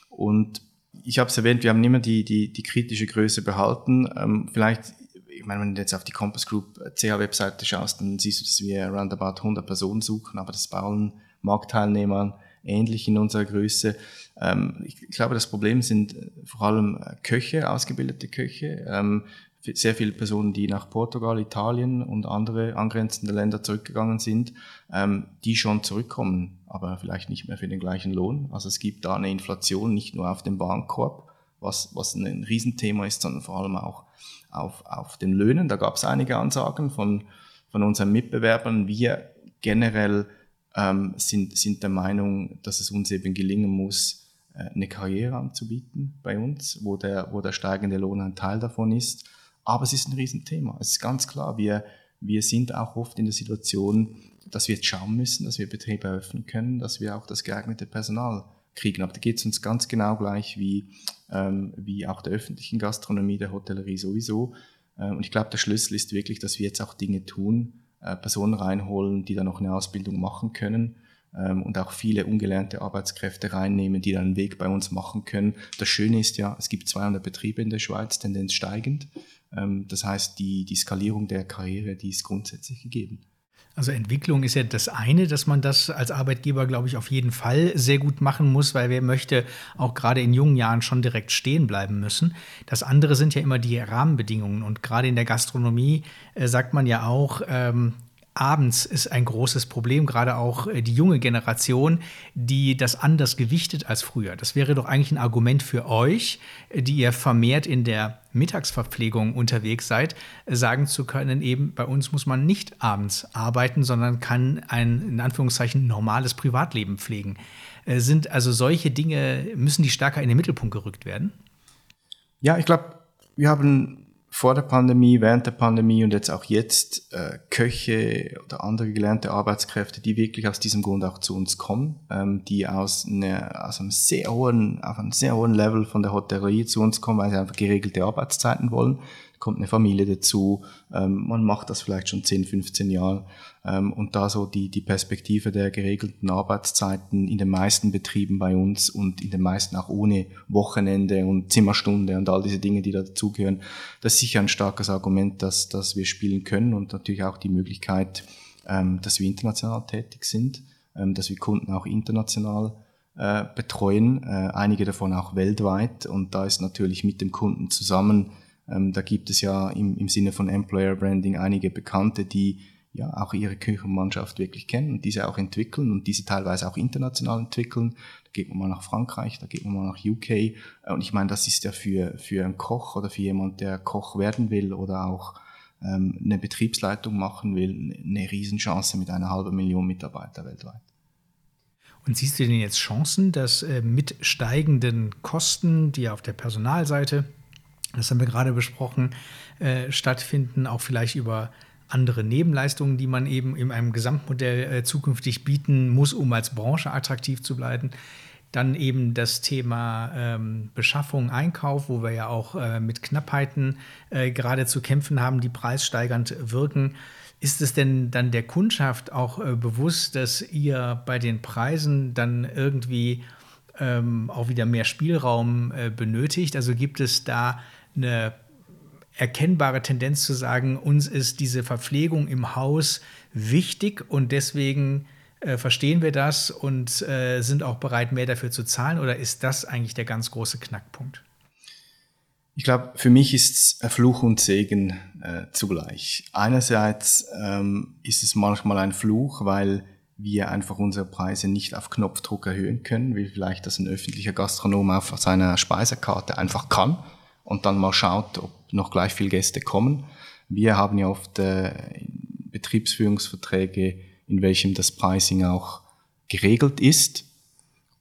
Und ich habe es erwähnt, wir haben immer die, die, die kritische Größe behalten. Ähm, vielleicht ich meine, wenn du jetzt auf die Compass Group CH-Webseite schaust, dann siehst du, dass wir roundabout 100 Personen suchen, aber das bei allen Marktteilnehmern ähnlich in unserer Größe. Ähm, ich glaube, das Problem sind vor allem Köche, ausgebildete Köche. Ähm, sehr viele Personen, die nach Portugal, Italien und andere angrenzende Länder zurückgegangen sind, ähm, die schon zurückkommen, aber vielleicht nicht mehr für den gleichen Lohn. Also es gibt da eine Inflation nicht nur auf dem Warenkorb, was, was ein Riesenthema ist, sondern vor allem auch auf, auf den Löhnen. Da gab es einige Ansagen von, von unseren Mitbewerbern. Wir generell ähm, sind, sind der Meinung, dass es uns eben gelingen muss, äh, eine Karriere anzubieten bei uns, wo der, wo der steigende Lohn ein Teil davon ist. Aber es ist ein Riesenthema. Es ist ganz klar, wir, wir sind auch oft in der Situation, dass wir jetzt schauen müssen, dass wir Betriebe eröffnen können, dass wir auch das geeignete Personal kriegen. Aber da geht es uns ganz genau gleich wie, ähm, wie auch der öffentlichen Gastronomie, der Hotellerie sowieso. Äh, und ich glaube, der Schlüssel ist wirklich, dass wir jetzt auch Dinge tun, Personen reinholen, die dann noch eine Ausbildung machen können ähm, und auch viele ungelernte Arbeitskräfte reinnehmen, die dann einen Weg bei uns machen können. Das Schöne ist ja, es gibt 200 Betriebe in der Schweiz, Tendenz steigend. Ähm, das heißt, die, die Skalierung der Karriere, die ist grundsätzlich gegeben. Also Entwicklung ist ja das eine, dass man das als Arbeitgeber, glaube ich, auf jeden Fall sehr gut machen muss, weil wer möchte auch gerade in jungen Jahren schon direkt stehen bleiben müssen. Das andere sind ja immer die Rahmenbedingungen und gerade in der Gastronomie äh, sagt man ja auch, ähm, abends ist ein großes Problem, gerade auch äh, die junge Generation, die das anders gewichtet als früher. Das wäre doch eigentlich ein Argument für euch, äh, die ihr vermehrt in der Mittagsverpflegung unterwegs seid, äh, sagen zu können, eben bei uns muss man nicht abends arbeiten, sondern kann ein in Anführungszeichen normales Privatleben pflegen. Sind also solche Dinge, müssen die stärker in den Mittelpunkt gerückt werden? Ja, ich glaube, wir haben vor der Pandemie, während der Pandemie und jetzt auch jetzt äh, Köche oder andere gelernte Arbeitskräfte, die wirklich aus diesem Grund auch zu uns kommen, ähm, die aus, eine, aus einem sehr hohen, auf einem sehr hohen Level von der Hotellerie zu uns kommen, weil sie einfach geregelte Arbeitszeiten wollen kommt eine Familie dazu, ähm, man macht das vielleicht schon 10, 15 Jahre ähm, und da so die, die Perspektive der geregelten Arbeitszeiten in den meisten Betrieben bei uns und in den meisten auch ohne Wochenende und Zimmerstunde und all diese Dinge, die da dazugehören, das ist sicher ein starkes Argument, dass, dass wir spielen können und natürlich auch die Möglichkeit, ähm, dass wir international tätig sind, ähm, dass wir Kunden auch international äh, betreuen, äh, einige davon auch weltweit und da ist natürlich mit dem Kunden zusammen ähm, da gibt es ja im, im Sinne von Employer Branding einige Bekannte, die ja auch ihre Küchenmannschaft wirklich kennen und diese auch entwickeln und diese teilweise auch international entwickeln. Da geht man mal nach Frankreich, da geht man mal nach UK. Äh, und ich meine, das ist ja für, für einen Koch oder für jemand, der Koch werden will oder auch ähm, eine Betriebsleitung machen will, eine Riesenchance mit einer halben Million Mitarbeiter weltweit. Und siehst du denn jetzt Chancen, dass äh, mit steigenden Kosten, die auf der Personalseite das haben wir gerade besprochen, äh, stattfinden, auch vielleicht über andere Nebenleistungen, die man eben in einem Gesamtmodell äh, zukünftig bieten muss, um als Branche attraktiv zu bleiben. Dann eben das Thema ähm, Beschaffung, Einkauf, wo wir ja auch äh, mit Knappheiten äh, gerade zu kämpfen haben, die preissteigernd wirken. Ist es denn dann der Kundschaft auch äh, bewusst, dass ihr bei den Preisen dann irgendwie ähm, auch wieder mehr Spielraum äh, benötigt? Also gibt es da eine erkennbare Tendenz zu sagen, uns ist diese Verpflegung im Haus wichtig und deswegen äh, verstehen wir das und äh, sind auch bereit, mehr dafür zu zahlen? Oder ist das eigentlich der ganz große Knackpunkt? Ich glaube, für mich ist es Fluch und Segen äh, zugleich. Einerseits ähm, ist es manchmal ein Fluch, weil wir einfach unsere Preise nicht auf Knopfdruck erhöhen können, wie vielleicht das ein öffentlicher Gastronom auf seiner Speisekarte einfach kann und dann mal schaut, ob noch gleich viel Gäste kommen. Wir haben ja oft äh, Betriebsführungsverträge, in welchem das Pricing auch geregelt ist.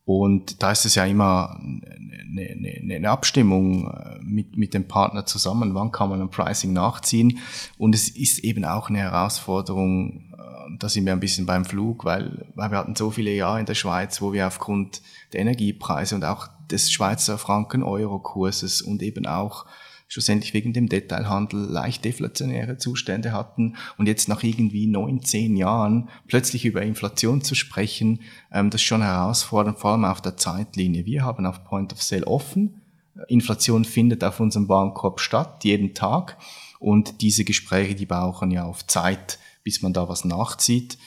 Und da ist es ja immer eine, eine, eine Abstimmung äh, mit, mit dem Partner zusammen, wann kann man ein Pricing nachziehen. Und es ist eben auch eine Herausforderung, äh, da sind wir ein bisschen beim Flug, weil, weil wir hatten so viele Jahre in der Schweiz, wo wir aufgrund der Energiepreise und auch des Schweizer Franken-Euro-Kurses und eben auch schlussendlich wegen dem Detailhandel leicht deflationäre Zustände hatten und jetzt nach irgendwie neun, zehn Jahren plötzlich über Inflation zu sprechen, ähm, das ist schon herausfordernd, vor allem auf der Zeitlinie. Wir haben auf Point of Sale offen, Inflation findet auf unserem Warenkorb statt, jeden Tag. Und diese Gespräche, die brauchen ja auf Zeit, bis man da was nachzieht.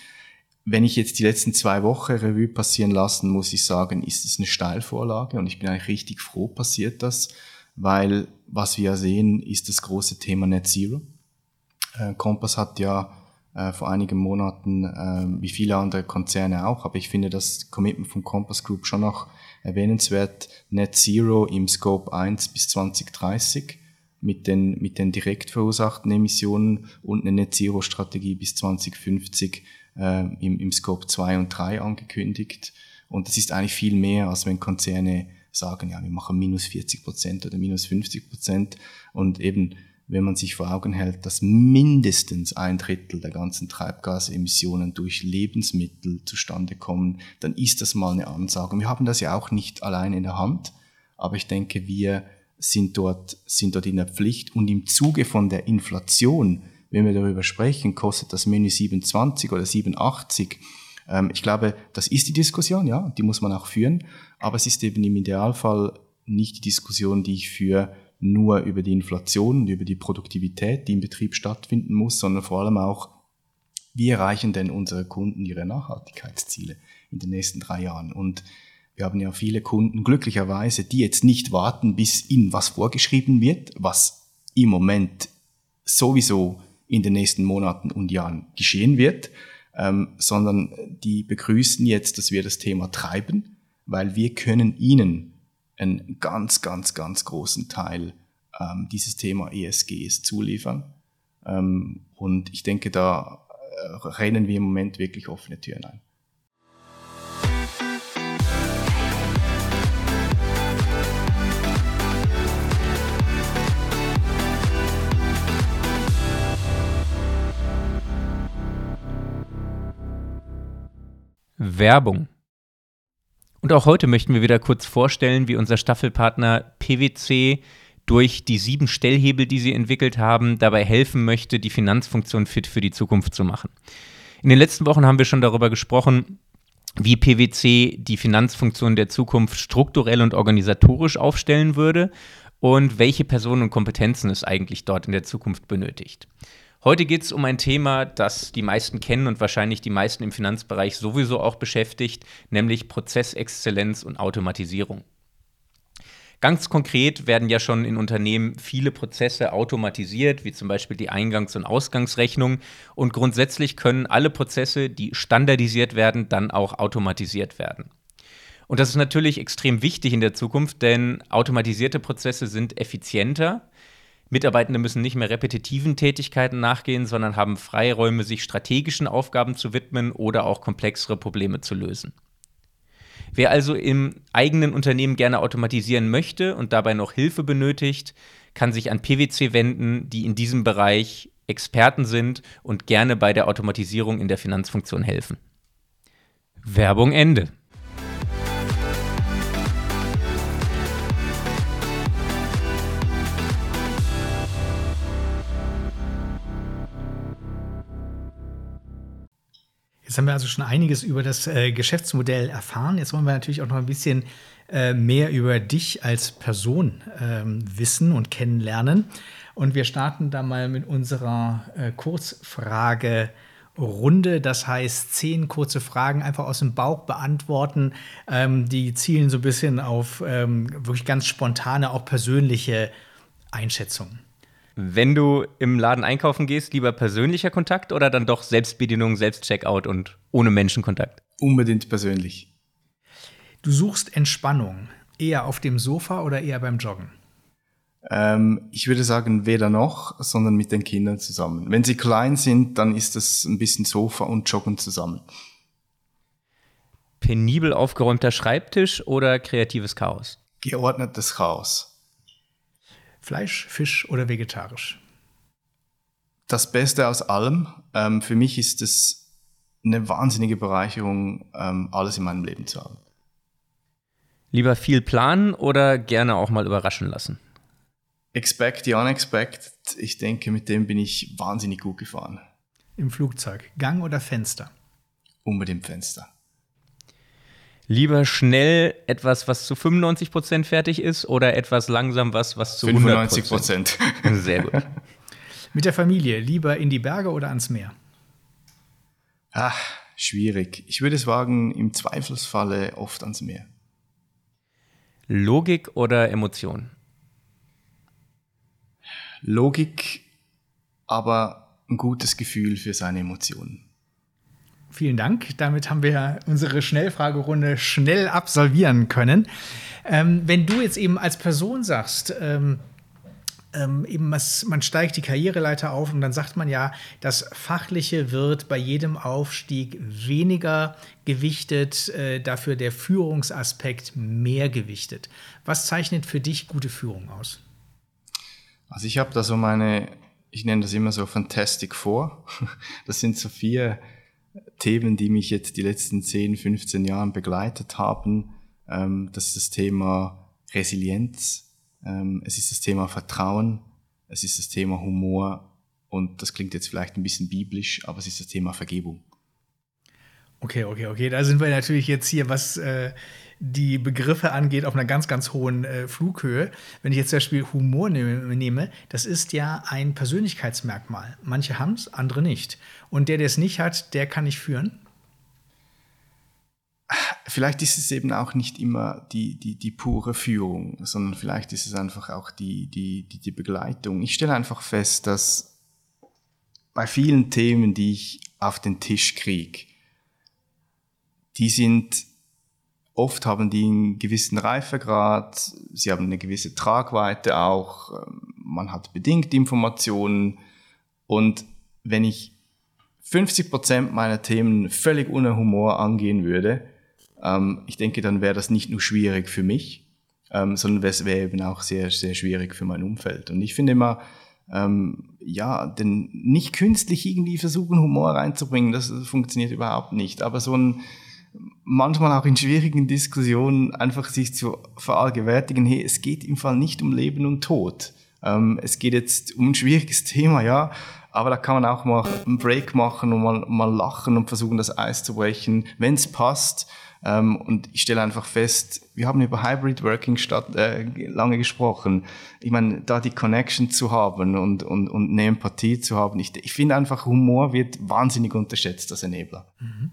Wenn ich jetzt die letzten zwei Wochen Revue passieren lassen, muss ich sagen, ist es eine Steilvorlage und ich bin eigentlich richtig froh, passiert das, weil was wir sehen, ist das große Thema Net Zero. Äh, Kompass hat ja äh, vor einigen Monaten, äh, wie viele andere Konzerne auch, aber ich finde das Commitment von Compass Group schon noch erwähnenswert. Net Zero im Scope 1 bis 2030 mit den, mit den direkt verursachten Emissionen und eine Net Zero Strategie bis 2050 äh, im, im Scope 2 und 3 angekündigt. Und das ist eigentlich viel mehr, als wenn Konzerne sagen, ja, wir machen minus 40 Prozent oder minus 50 Prozent. Und eben, wenn man sich vor Augen hält, dass mindestens ein Drittel der ganzen Treibgasemissionen durch Lebensmittel zustande kommen, dann ist das mal eine Ansage. Und wir haben das ja auch nicht allein in der Hand, aber ich denke, wir sind dort, sind dort in der Pflicht und im Zuge von der Inflation, wenn wir darüber sprechen, kostet das Menü 27 oder 87. Ähm, ich glaube, das ist die Diskussion, ja, die muss man auch führen, aber es ist eben im Idealfall nicht die Diskussion, die ich für nur über die Inflation und über die Produktivität, die im Betrieb stattfinden muss, sondern vor allem auch, wie erreichen denn unsere Kunden ihre Nachhaltigkeitsziele in den nächsten drei Jahren? Und wir haben ja viele Kunden glücklicherweise, die jetzt nicht warten, bis ihnen was vorgeschrieben wird, was im Moment sowieso in den nächsten Monaten und Jahren geschehen wird, ähm, sondern die begrüßen jetzt, dass wir das Thema treiben, weil wir können ihnen einen ganz, ganz, ganz großen Teil ähm, dieses Thema ESGs zuliefern. Ähm, und ich denke, da äh, rennen wir im Moment wirklich offene Türen ein. Werbung. Und auch heute möchten wir wieder kurz vorstellen, wie unser Staffelpartner PwC durch die sieben Stellhebel, die sie entwickelt haben, dabei helfen möchte, die Finanzfunktion fit für die Zukunft zu machen. In den letzten Wochen haben wir schon darüber gesprochen, wie PwC die Finanzfunktion der Zukunft strukturell und organisatorisch aufstellen würde und welche Personen und Kompetenzen es eigentlich dort in der Zukunft benötigt. Heute geht es um ein Thema, das die meisten kennen und wahrscheinlich die meisten im Finanzbereich sowieso auch beschäftigt, nämlich Prozessexzellenz und Automatisierung. Ganz konkret werden ja schon in Unternehmen viele Prozesse automatisiert, wie zum Beispiel die Eingangs- und Ausgangsrechnung. Und grundsätzlich können alle Prozesse, die standardisiert werden, dann auch automatisiert werden. Und das ist natürlich extrem wichtig in der Zukunft, denn automatisierte Prozesse sind effizienter, Mitarbeitende müssen nicht mehr repetitiven Tätigkeiten nachgehen, sondern haben Freiräume, sich strategischen Aufgaben zu widmen oder auch komplexere Probleme zu lösen. Wer also im eigenen Unternehmen gerne automatisieren möchte und dabei noch Hilfe benötigt, kann sich an PwC wenden, die in diesem Bereich Experten sind und gerne bei der Automatisierung in der Finanzfunktion helfen. Werbung Ende. Jetzt haben wir also schon einiges über das äh, Geschäftsmodell erfahren. Jetzt wollen wir natürlich auch noch ein bisschen äh, mehr über dich als Person ähm, wissen und kennenlernen. Und wir starten da mal mit unserer äh, Kurzfrage. Runde, das heißt zehn kurze Fragen einfach aus dem Bauch beantworten. Ähm, die zielen so ein bisschen auf ähm, wirklich ganz spontane, auch persönliche Einschätzungen. Wenn du im Laden einkaufen gehst, lieber persönlicher Kontakt oder dann doch Selbstbedienung, Selbstcheckout und ohne Menschenkontakt? Unbedingt persönlich. Du suchst Entspannung eher auf dem Sofa oder eher beim Joggen? Ähm, ich würde sagen, weder noch, sondern mit den Kindern zusammen. Wenn sie klein sind, dann ist das ein bisschen Sofa und Joggen zusammen. Penibel aufgeräumter Schreibtisch oder kreatives Chaos? Geordnetes Chaos. Fleisch, Fisch oder vegetarisch? Das Beste aus allem. Ähm, für mich ist es eine wahnsinnige Bereicherung, ähm, alles in meinem Leben zu haben. Lieber viel planen oder gerne auch mal überraschen lassen? Expect the unexpected. Ich denke, mit dem bin ich wahnsinnig gut gefahren. Im Flugzeug, Gang oder Fenster? Unbedingt Fenster. Lieber schnell etwas, was zu 95 Prozent fertig ist oder etwas langsam was, was zu 95 Prozent. Sehr gut. [LAUGHS] Mit der Familie, lieber in die Berge oder ans Meer? Ach, schwierig. Ich würde es wagen, im Zweifelsfalle oft ans Meer. Logik oder Emotion? Logik, aber ein gutes Gefühl für seine Emotionen. Vielen Dank. Damit haben wir unsere Schnellfragerunde schnell absolvieren können. Ähm, wenn du jetzt eben als Person sagst, ähm, ähm, eben was, man steigt die Karriereleiter auf und dann sagt man ja, das Fachliche wird bei jedem Aufstieg weniger gewichtet, äh, dafür der Führungsaspekt mehr gewichtet. Was zeichnet für dich gute Führung aus? Also ich habe da so meine, ich nenne das immer so Fantastic Four. [LAUGHS] Das sind so vier Themen, die mich jetzt die letzten 10, 15 Jahre begleitet haben. Ähm, das ist das Thema Resilienz, ähm, es ist das Thema Vertrauen, es ist das Thema Humor und das klingt jetzt vielleicht ein bisschen biblisch, aber es ist das Thema Vergebung. Okay, okay, okay. Da sind wir natürlich jetzt hier, was äh, die Begriffe angeht, auf einer ganz, ganz hohen äh, Flughöhe. Wenn ich jetzt zum Beispiel Humor nehme, nehme, das ist ja ein Persönlichkeitsmerkmal. Manche haben es, andere nicht. Und der, der es nicht hat, der kann nicht führen. Vielleicht ist es eben auch nicht immer die, die, die pure Führung, sondern vielleicht ist es einfach auch die, die, die, die Begleitung. Ich stelle einfach fest, dass bei vielen Themen, die ich auf den Tisch kriege, die sind, oft haben die einen gewissen Reifegrad, sie haben eine gewisse Tragweite auch, ähm, man hat bedingt Informationen und wenn ich 50 Prozent meiner Themen völlig ohne Humor angehen würde, ähm, ich denke, dann wäre das nicht nur schwierig für mich, ähm, sondern es wäre eben auch sehr, sehr schwierig für mein Umfeld. Und ich finde immer, ähm, ja, denn nicht künstlich irgendwie versuchen, Humor reinzubringen, das funktioniert überhaupt nicht. Aber so ein, manchmal auch in schwierigen Diskussionen einfach sich zu verallgewärtigen, hey, es geht im Fall nicht um Leben und Tod. Ähm, es geht jetzt um ein schwieriges Thema, ja, aber da kann man auch mal einen Break machen und mal, mal lachen und versuchen, das Eis zu brechen, wenn es passt. Ähm, und ich stelle einfach fest, wir haben über Hybrid Working statt, äh, lange gesprochen. Ich meine, da die Connection zu haben und, und, und eine Empathie zu haben, ich, ich finde einfach, Humor wird wahnsinnig unterschätzt als Enabler. Mhm.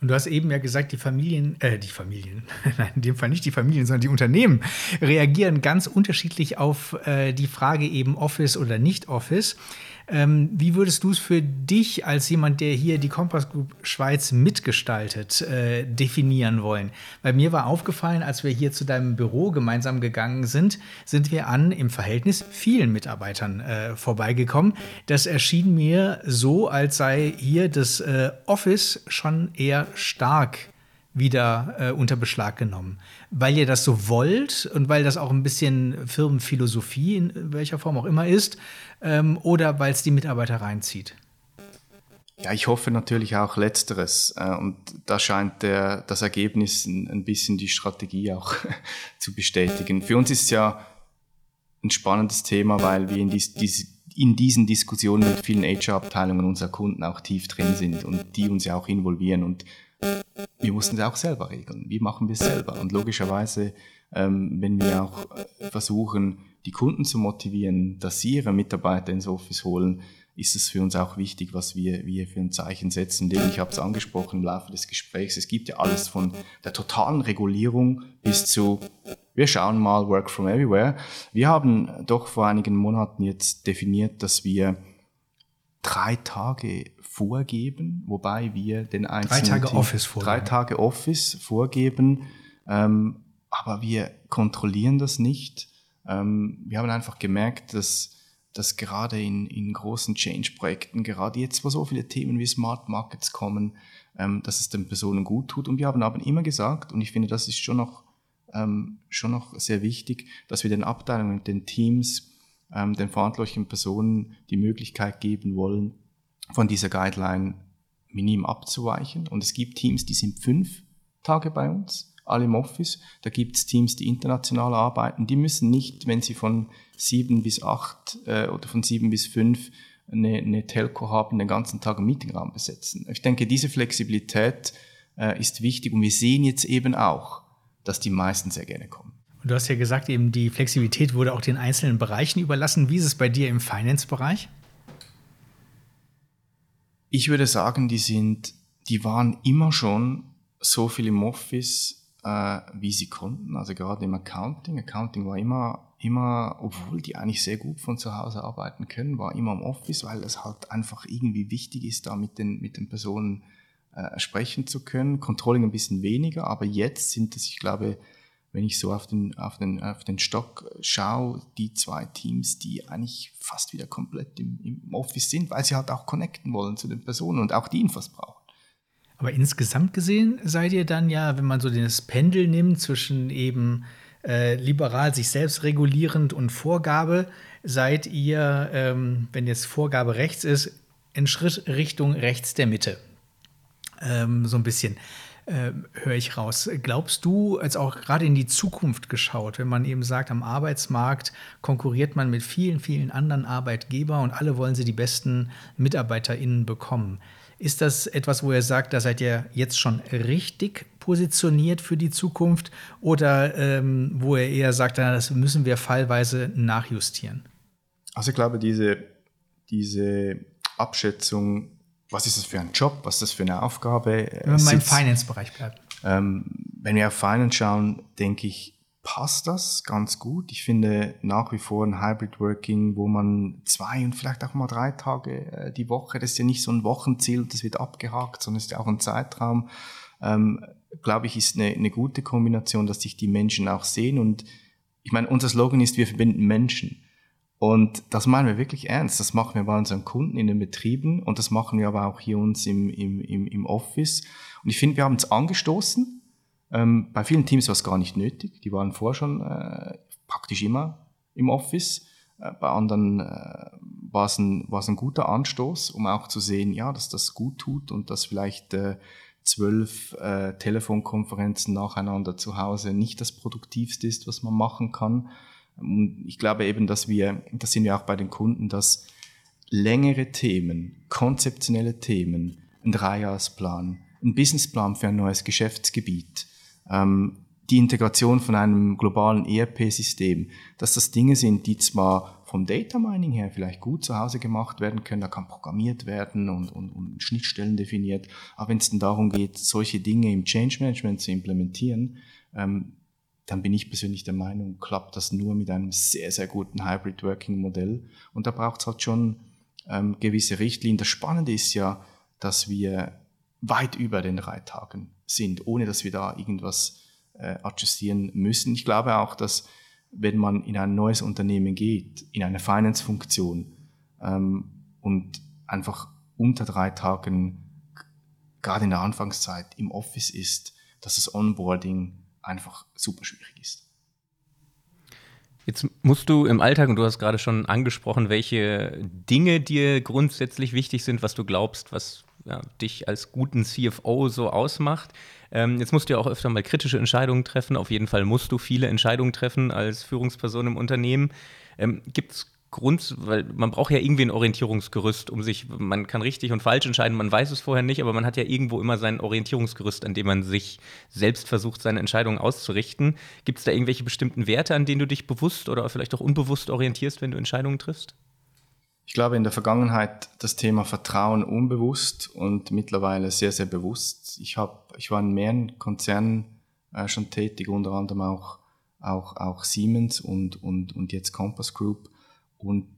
Und du hast eben ja gesagt, die Familien, äh, die Familien, [LAUGHS] nein, in dem Fall nicht die Familien, sondern die Unternehmen reagieren ganz unterschiedlich auf äh, die Frage eben Office oder nicht Office. Ähm, wie würdest du es für dich als jemand, der hier die Compass Group Schweiz mitgestaltet, äh, definieren wollen? Weil mir war aufgefallen, als wir hier zu deinem Büro gemeinsam gegangen sind, sind wir an im Verhältnis vielen Mitarbeitern äh, vorbeigekommen. Das erschien mir so, als sei hier das äh, Office schon eher stark wieder äh, unter Beschlag genommen. Weil ihr das so wollt und weil das auch ein bisschen Firmenphilosophie in welcher Form auch immer ist ähm, oder weil es die Mitarbeiter reinzieht? Ja, ich hoffe natürlich auch Letzteres. Äh, und da scheint der, das Ergebnis ein, bisschen die Strategie auch [LAUGHS] zu bestätigen. Für uns ist es ja ein spannendes Thema, weil wir in, dies, dies, in diesen Diskussionen mit vielen HR-Abteilungen unserer Kunden auch tief drin sind und die uns ja auch involvieren. Und wir mussten es auch selber regeln. Wie machen wir es selber? Und logischerweise, ähm, wenn wir auch äh, versuchen, die Kunden zu motivieren, dass sie ihre Mitarbeiter ins Office holen, ist es für uns auch wichtig, was wir, wir für ein Zeichen setzen. Denn ich habe es angesprochen im Laufe des Gesprächs, es gibt ja alles von der totalen Regulierung bis zu, wir schauen mal, Work from Everywhere. Wir haben doch vor einigen Monaten jetzt definiert, dass wir drei Tage vorgeben, wobei wir den einzelnen drei Tage Team, Office vorgeben. drei Tage Office vorgeben, ähm, aber wir kontrollieren das nicht. Ähm, wir haben einfach gemerkt, dass, dass gerade in, in großen Change-Projekten, gerade jetzt, wo so viele Themen wie Smart Markets kommen, ähm, dass es den Personen gut tut. Und wir haben aber immer gesagt, und ich finde, das ist schon noch, ähm, schon noch sehr wichtig, dass wir den Abteilungen, den Teams, ähm, den verantwortlichen Personen die Möglichkeit geben wollen, von dieser Guideline minim abzuweichen. Und es gibt Teams, die sind fünf Tage bei uns, alle im Office. Da gibt es Teams, die international arbeiten. Die müssen nicht, wenn sie von sieben bis acht äh, oder von sieben bis fünf eine, eine Telco haben, den ganzen Tag einen Meetingraum besetzen. Ich denke, diese Flexibilität äh, ist wichtig und wir sehen jetzt eben auch, dass die meisten sehr gerne kommen. Und du hast ja gesagt, eben die Flexibilität wurde auch den einzelnen Bereichen überlassen. Wie ist es bei dir im Finance-Bereich? Ich würde sagen, die sind, die waren immer schon so viel im Office, äh, wie sie konnten. Also gerade im Accounting. Accounting war immer, immer, obwohl die eigentlich sehr gut von zu Hause arbeiten können, war immer im Office, weil es halt einfach irgendwie wichtig ist, da mit den, mit den Personen äh, sprechen zu können. Controlling ein bisschen weniger, aber jetzt sind es, ich glaube, wenn ich so auf den, auf den, auf den Stock schaue, die zwei Teams, die eigentlich fast wieder komplett im, im Office sind, weil sie halt auch connecten wollen zu den Personen und auch die Infos brauchen. Aber insgesamt gesehen seid ihr dann ja, wenn man so das Pendel nimmt zwischen eben äh, liberal, sich selbst regulierend und Vorgabe, seid ihr, ähm, wenn jetzt Vorgabe rechts ist, in Schritt Richtung rechts der Mitte. Ähm, so ein bisschen äh, höre ich raus. Glaubst du, als auch gerade in die Zukunft geschaut, wenn man eben sagt, am Arbeitsmarkt konkurriert man mit vielen, vielen anderen Arbeitgebern und alle wollen sie die besten MitarbeiterInnen bekommen. Ist das etwas, wo ihr sagt, da seid ihr jetzt schon richtig positioniert für die Zukunft oder ähm, wo ihr eher sagt, na, das müssen wir fallweise nachjustieren? Also ich glaube, diese, diese Abschätzung, was ist das für ein Job, was ist das für eine Aufgabe? Wenn man mal im Finance-Bereich bleibt. Ähm, wenn wir auf Finance schauen, denke ich, passt das ganz gut. Ich finde nach wie vor ein Hybrid Working, wo man zwei und vielleicht auch mal drei Tage äh, die Woche, das ist ja nicht so ein Wochenziel, das wird abgehakt, sondern ist ja auch ein Zeitraum, ähm, glaube ich, ist eine, eine gute Kombination, dass sich die Menschen auch sehen. Und ich meine, unser Slogan ist, wir verbinden Menschen. Und das meinen wir wirklich ernst. Das machen wir bei unseren Kunden in den Betrieben und das machen wir aber auch hier uns im, im, im, im Office. Und ich finde, wir haben es angestoßen ähm, bei vielen Teams war es gar nicht nötig. Die waren vorher schon äh, praktisch immer im Office. Äh, bei anderen äh, war es ein, war es ein guter Anstoß, um auch zu sehen, ja, dass das gut tut und dass vielleicht äh, zwölf äh, Telefonkonferenzen nacheinander zu Hause nicht das Produktivste ist, was man machen kann. Und ich glaube eben, dass wir, das sind wir auch bei den Kunden, dass längere Themen, konzeptionelle Themen, ein Dreijahresplan, ein Businessplan für ein neues Geschäftsgebiet, ähm, die Integration von einem globalen ERP-System, dass das Dinge sind, die zwar vom Data Mining her vielleicht gut zu Hause gemacht werden können, da kann programmiert werden und, und, und Schnittstellen definiert, aber wenn es dann darum geht, solche Dinge im Change Management zu implementieren, ähm, dann bin ich persönlich der Meinung, klappt das nur mit einem sehr, sehr guten Hybrid Working Modell. Und da braucht es halt schon ähm, gewisse Richtlinien. Das Spannende ist ja, dass wir weit über den drei Tagen sind, ohne dass wir da irgendwas äh, adjustieren müssen. Ich glaube auch, dass wenn man in ein neues Unternehmen geht, in eine Finance-Funktion ähm, und einfach unter drei Tagen, gerade in der Anfangszeit, im Office ist, dass das Onboarding einfach super schwierig ist. Jetzt musst du im Alltag, und du hast gerade schon angesprochen, welche Dinge dir grundsätzlich wichtig sind, was du glaubst, was ja, dich als guten CFO so ausmacht. Ähm, jetzt musst du ja auch öfter mal kritische Entscheidungen treffen. Auf jeden Fall musst du viele Entscheidungen treffen als Führungsperson im Unternehmen. Ähm, Gibt es Grund, weil man braucht ja irgendwie ein Orientierungsgerüst, um sich, man kann richtig und falsch entscheiden, man weiß es vorher nicht, aber man hat ja irgendwo immer sein Orientierungsgerüst, an dem man sich selbst versucht, seine Entscheidungen auszurichten. Gibt es da irgendwelche bestimmten Werte, an denen du dich bewusst oder vielleicht auch unbewusst orientierst, wenn du Entscheidungen triffst? Ich glaube, in der Vergangenheit das Thema Vertrauen unbewusst und mittlerweile sehr, sehr bewusst. Ich, hab, ich war in mehreren Konzernen äh, schon tätig, unter anderem auch, auch, auch Siemens und, und, und jetzt Compass Group. Und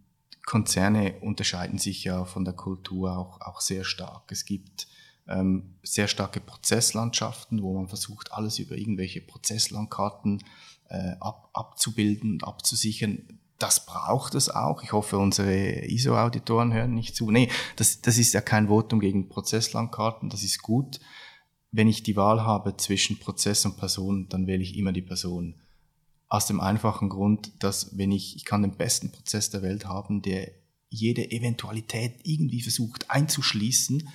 Konzerne unterscheiden sich ja von der Kultur auch, auch sehr stark. Es gibt ähm, sehr starke Prozesslandschaften, wo man versucht, alles über irgendwelche Prozesslandkarten äh, ab, abzubilden und abzusichern das braucht es auch. Ich hoffe, unsere ISO-Auditoren hören nicht zu. Nee, das, das ist ja kein Votum gegen Prozesslandkarten. Das ist gut. Wenn ich die Wahl habe zwischen Prozess und Person, dann wähle ich immer die Person. Aus dem einfachen Grund, dass wenn ich, ich kann den besten Prozess der Welt haben, der jede Eventualität irgendwie versucht einzuschließen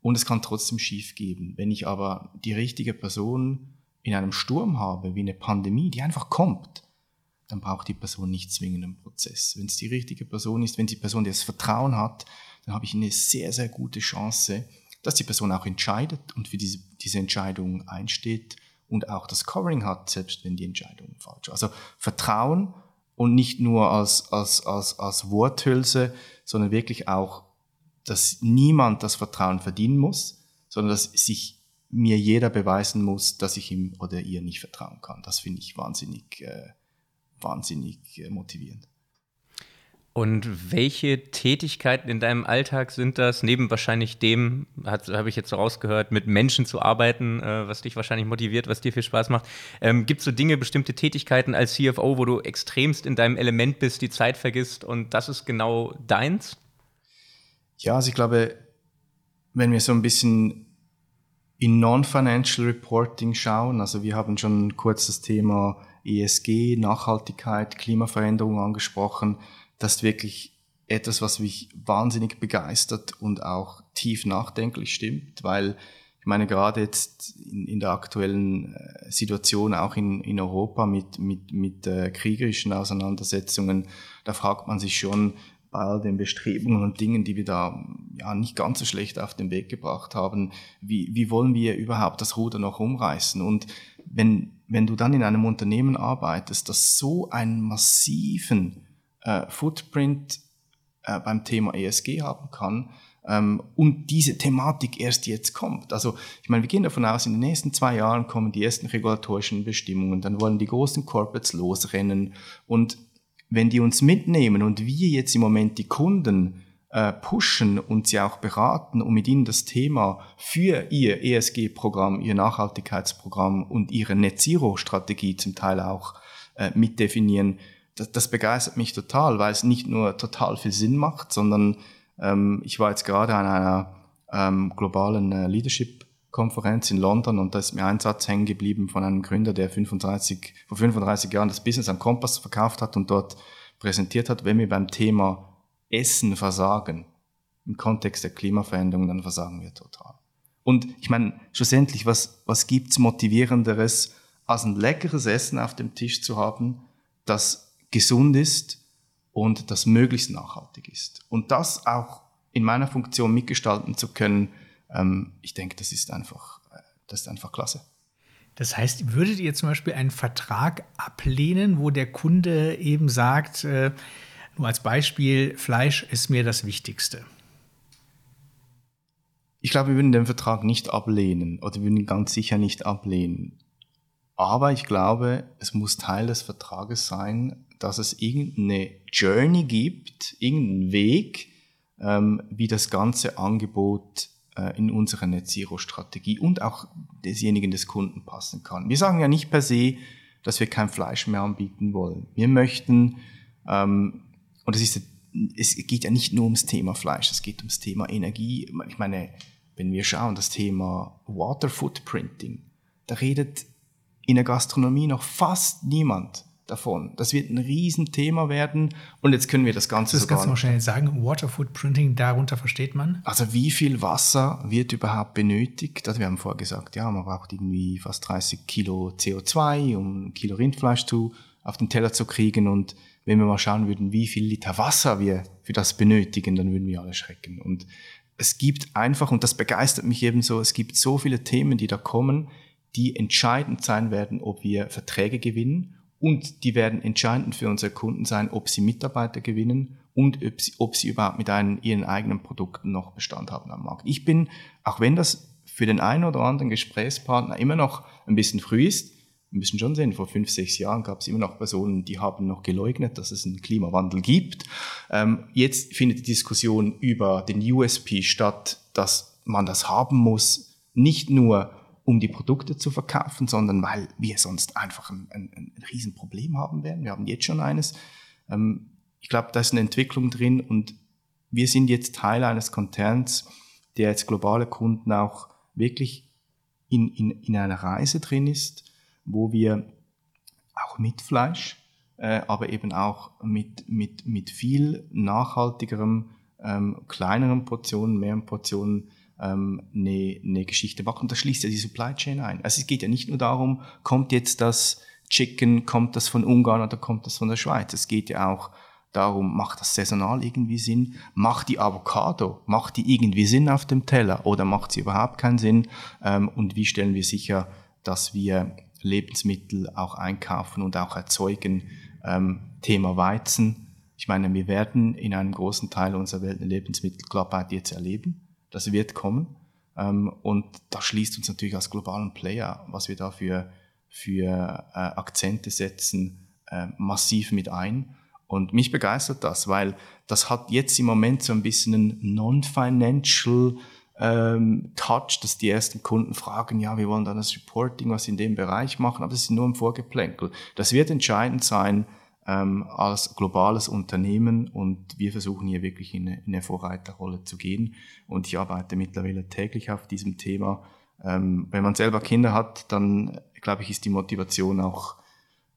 und es kann trotzdem schief gehen. Wenn ich aber die richtige Person in einem Sturm habe, wie eine Pandemie, die einfach kommt, dann braucht die Person nicht zwingend einen Prozess. Wenn es die richtige Person ist, wenn die Person das Vertrauen hat, dann habe ich eine sehr, sehr gute Chance, dass die Person auch entscheidet und für diese, diese Entscheidung einsteht und auch das Covering hat, selbst wenn die Entscheidung falsch ist. Also Vertrauen und nicht nur als, als, als, als Worthülse, sondern wirklich auch dass niemand das Vertrauen verdienen muss, sondern dass sich mir jeder beweisen muss, dass ich ihm oder ihr nicht vertrauen kann. Das finde ich wahnsinnig, äh, wahnsinnig äh, motivierend. Und welche Tätigkeiten in deinem Alltag sind das, neben wahrscheinlich dem, habe ich jetzt so rausgehört, mit Menschen zu arbeiten, äh, was dich wahrscheinlich motiviert, was dir viel Spaß macht? Ähm, Gibt es so Dinge, bestimmte Tätigkeiten als CFO, wo du extremst in deinem Element bist, die Zeit vergisst und das ist genau deins? Ja, also ich glaube, wenn wir so ein bisschen in Non-Financial Reporting schauen, also wir haben schon kurz das Thema ESG, Nachhaltigkeit, Klimaveränderung angesprochen, das ist wirklich etwas, was mich wahnsinnig begeistert und auch tief nachdenklich stimmt, weil ich meine, gerade jetzt in, in der aktuellen äh, Situation, auch in, in Europa mit, mit, mit äh, kriegerischen Auseinandersetzungen, da fragt man sich schon bei all den Bestrebungen und Dingen, die wir da ja nicht ganz so schlecht auf den Weg gebracht haben, wie, wie wollen wir überhaupt das Ruder noch umreißen? Und wenn, wenn du dann in einem Unternehmen arbeitest, das so einen massiven äh, Footprint äh, beim Thema ESG haben kann ähm, und diese Thematik erst jetzt kommt. Also ich meine, wir gehen davon aus, in den nächsten zwei Jahren kommen die ersten regulatorischen Bestimmungen, dann wollen die großen Corporates losrennen und wenn die uns mitnehmen und wir jetzt im Moment die Kunden äh, pushen und sie auch beraten, um mit ihnen das Thema für ihr ESG-Programm, ihr Nachhaltigkeitsprogramm und ihre Net-Zero-Strategie zum Teil auch äh, mitdefinieren, das, das begeistert mich total, weil es nicht nur total viel Sinn macht, sondern ähm, ich war jetzt gerade an einer ähm, globalen äh, Leadership-Konferenz in London und da ist mir ein Satz hängen geblieben von einem Gründer, der 35, vor 35 Jahren das Business am Kompass verkauft hat und dort präsentiert hat, wenn wir beim Thema Essen versagen, im Kontext der Klimaveränderung, dann versagen wir total. Und ich meine, schlussendlich, was, was gibt's motivierenderes, als ein leckeres Essen auf dem Tisch zu haben, das gesund ist und das möglichst nachhaltig ist. Und das auch in meiner Funktion mitgestalten zu können, ähm, ich denke, das ist einfach, äh, das ist einfach klasse. Das heißt, würdet ihr zum Beispiel einen Vertrag ablehnen, wo der Kunde eben sagt, äh, nur als Beispiel, Fleisch ist mir das Wichtigste? Ich glaube, wir würden den Vertrag nicht ablehnen oder wir würden ihn ganz sicher nicht ablehnen. Aber ich glaube, es muss Teil des Vertrages sein, dass es irgendeine Journey gibt, irgendeinen Weg, ähm, wie das ganze Angebot äh, in unsere Net Zero Strategie und auch desjenigen des Kunden passen kann. Wir sagen ja nicht per se, dass wir kein Fleisch mehr anbieten wollen. Wir möchten, ähm, und es ist, es geht ja nicht nur ums Thema Fleisch, es geht ums Thema Energie. Ich meine, wenn wir schauen, das Thema Water Footprinting, da redet in der Gastronomie noch fast niemand davon. Das wird ein Riesenthema werden und jetzt können wir das Ganze das kannst du mal schnell sagen, Water Footprinting, darunter versteht man? Also wie viel Wasser wird überhaupt benötigt? Also wir haben vorher gesagt, ja, man braucht irgendwie fast 30 Kilo CO2, um ein Kilo Rindfleisch zu, auf den Teller zu kriegen und wenn wir mal schauen würden, wie viel Liter Wasser wir für das benötigen, dann würden wir alle schrecken. Und es gibt einfach, und das begeistert mich eben so, es gibt so viele Themen, die da kommen, die entscheidend sein werden, ob wir Verträge gewinnen und die werden entscheidend für unsere Kunden sein, ob sie Mitarbeiter gewinnen und ob sie, ob sie überhaupt mit einem, ihren eigenen Produkten noch Bestand haben am Markt. Ich bin, auch wenn das für den einen oder anderen Gesprächspartner immer noch ein bisschen früh ist, wir müssen schon sehen, vor fünf, sechs Jahren gab es immer noch Personen, die haben noch geleugnet, dass es einen Klimawandel gibt. Ähm, jetzt findet die Diskussion über den USP statt, dass man das haben muss, nicht nur um die Produkte zu verkaufen, sondern weil wir sonst einfach ein, ein, ein Riesenproblem haben werden. Wir haben jetzt schon eines. Ähm, ich glaube, da ist eine Entwicklung drin und wir sind jetzt Teil eines Konzerns, der jetzt globale Kunden auch wirklich in, in, in einer Reise drin ist, wo wir auch mit Fleisch, äh, aber eben auch mit, mit, mit viel nachhaltigerem, ähm, kleineren Portionen, mehreren Portionen ähm, eine, eine Geschichte machen. Und das schließt ja die Supply Chain ein. Also es geht ja nicht nur darum, kommt jetzt das Chicken, kommt das von Ungarn oder kommt das von der Schweiz. Es geht ja auch darum, macht das saisonal irgendwie Sinn? Macht die Avocado, macht die irgendwie Sinn auf dem Teller oder macht sie überhaupt keinen Sinn? Ähm, und wie stellen wir sicher, dass wir Lebensmittel auch einkaufen und auch erzeugen? Ähm, Thema Weizen Ich meine, wir werden in einem großen Teil unserer Welt eine Lebensmittelknappheit jetzt erleben. Das wird kommen. Ähm, und da schließt uns natürlich als globalen Player, was wir da für, für äh, Akzente setzen, äh, massiv mit ein. Und mich begeistert das, weil das hat jetzt im Moment so ein bisschen einen non-financial ähm, Touch, dass die ersten Kunden fragen, ja, wir wollen dann das Reporting, was in dem Bereich machen, aber das ist nur ein Vorgeplänkel. Das wird entscheidend sein ähm, als globales Unternehmen und wir versuchen hier wirklich in eine, in eine Vorreiterrolle zu gehen und ich arbeite mittlerweile täglich auf diesem Thema. Ähm, wenn man selber Kinder hat, dann glaube ich, ist die Motivation auch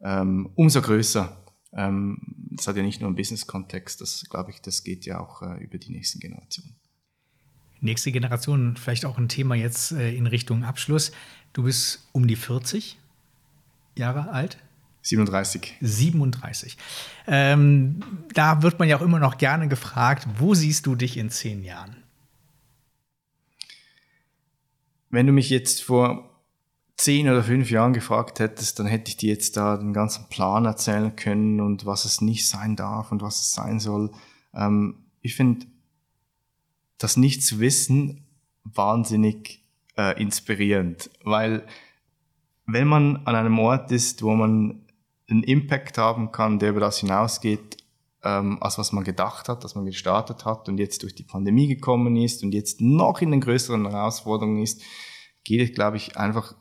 ähm, umso größer. Ähm, das hat ja nicht nur einen Business-Kontext, das glaube ich, das geht ja auch äh, über die nächsten Generationen. Nächste Generation, vielleicht auch ein Thema jetzt äh, in Richtung Abschluss. Du bist um die 40 Jahre alt. 37. 37. Ähm, da wird man ja auch immer noch gerne gefragt, wo siehst du dich in zehn Jahren? Wenn du mich jetzt vor zehn oder fünf Jahren gefragt hättest, dann hätte ich dir jetzt da den ganzen Plan erzählen können und was es nicht sein darf und was es sein soll. Ähm, ich finde, das nicht zu wissen, wahnsinnig äh, inspirierend, weil wenn man an einem Ort ist, wo man einen Impact haben kann, der über das hinausgeht, ähm, als was man gedacht hat, dass man gestartet hat und jetzt durch die Pandemie gekommen ist und jetzt noch in den größeren Herausforderungen ist, geht es, glaube ich, einfach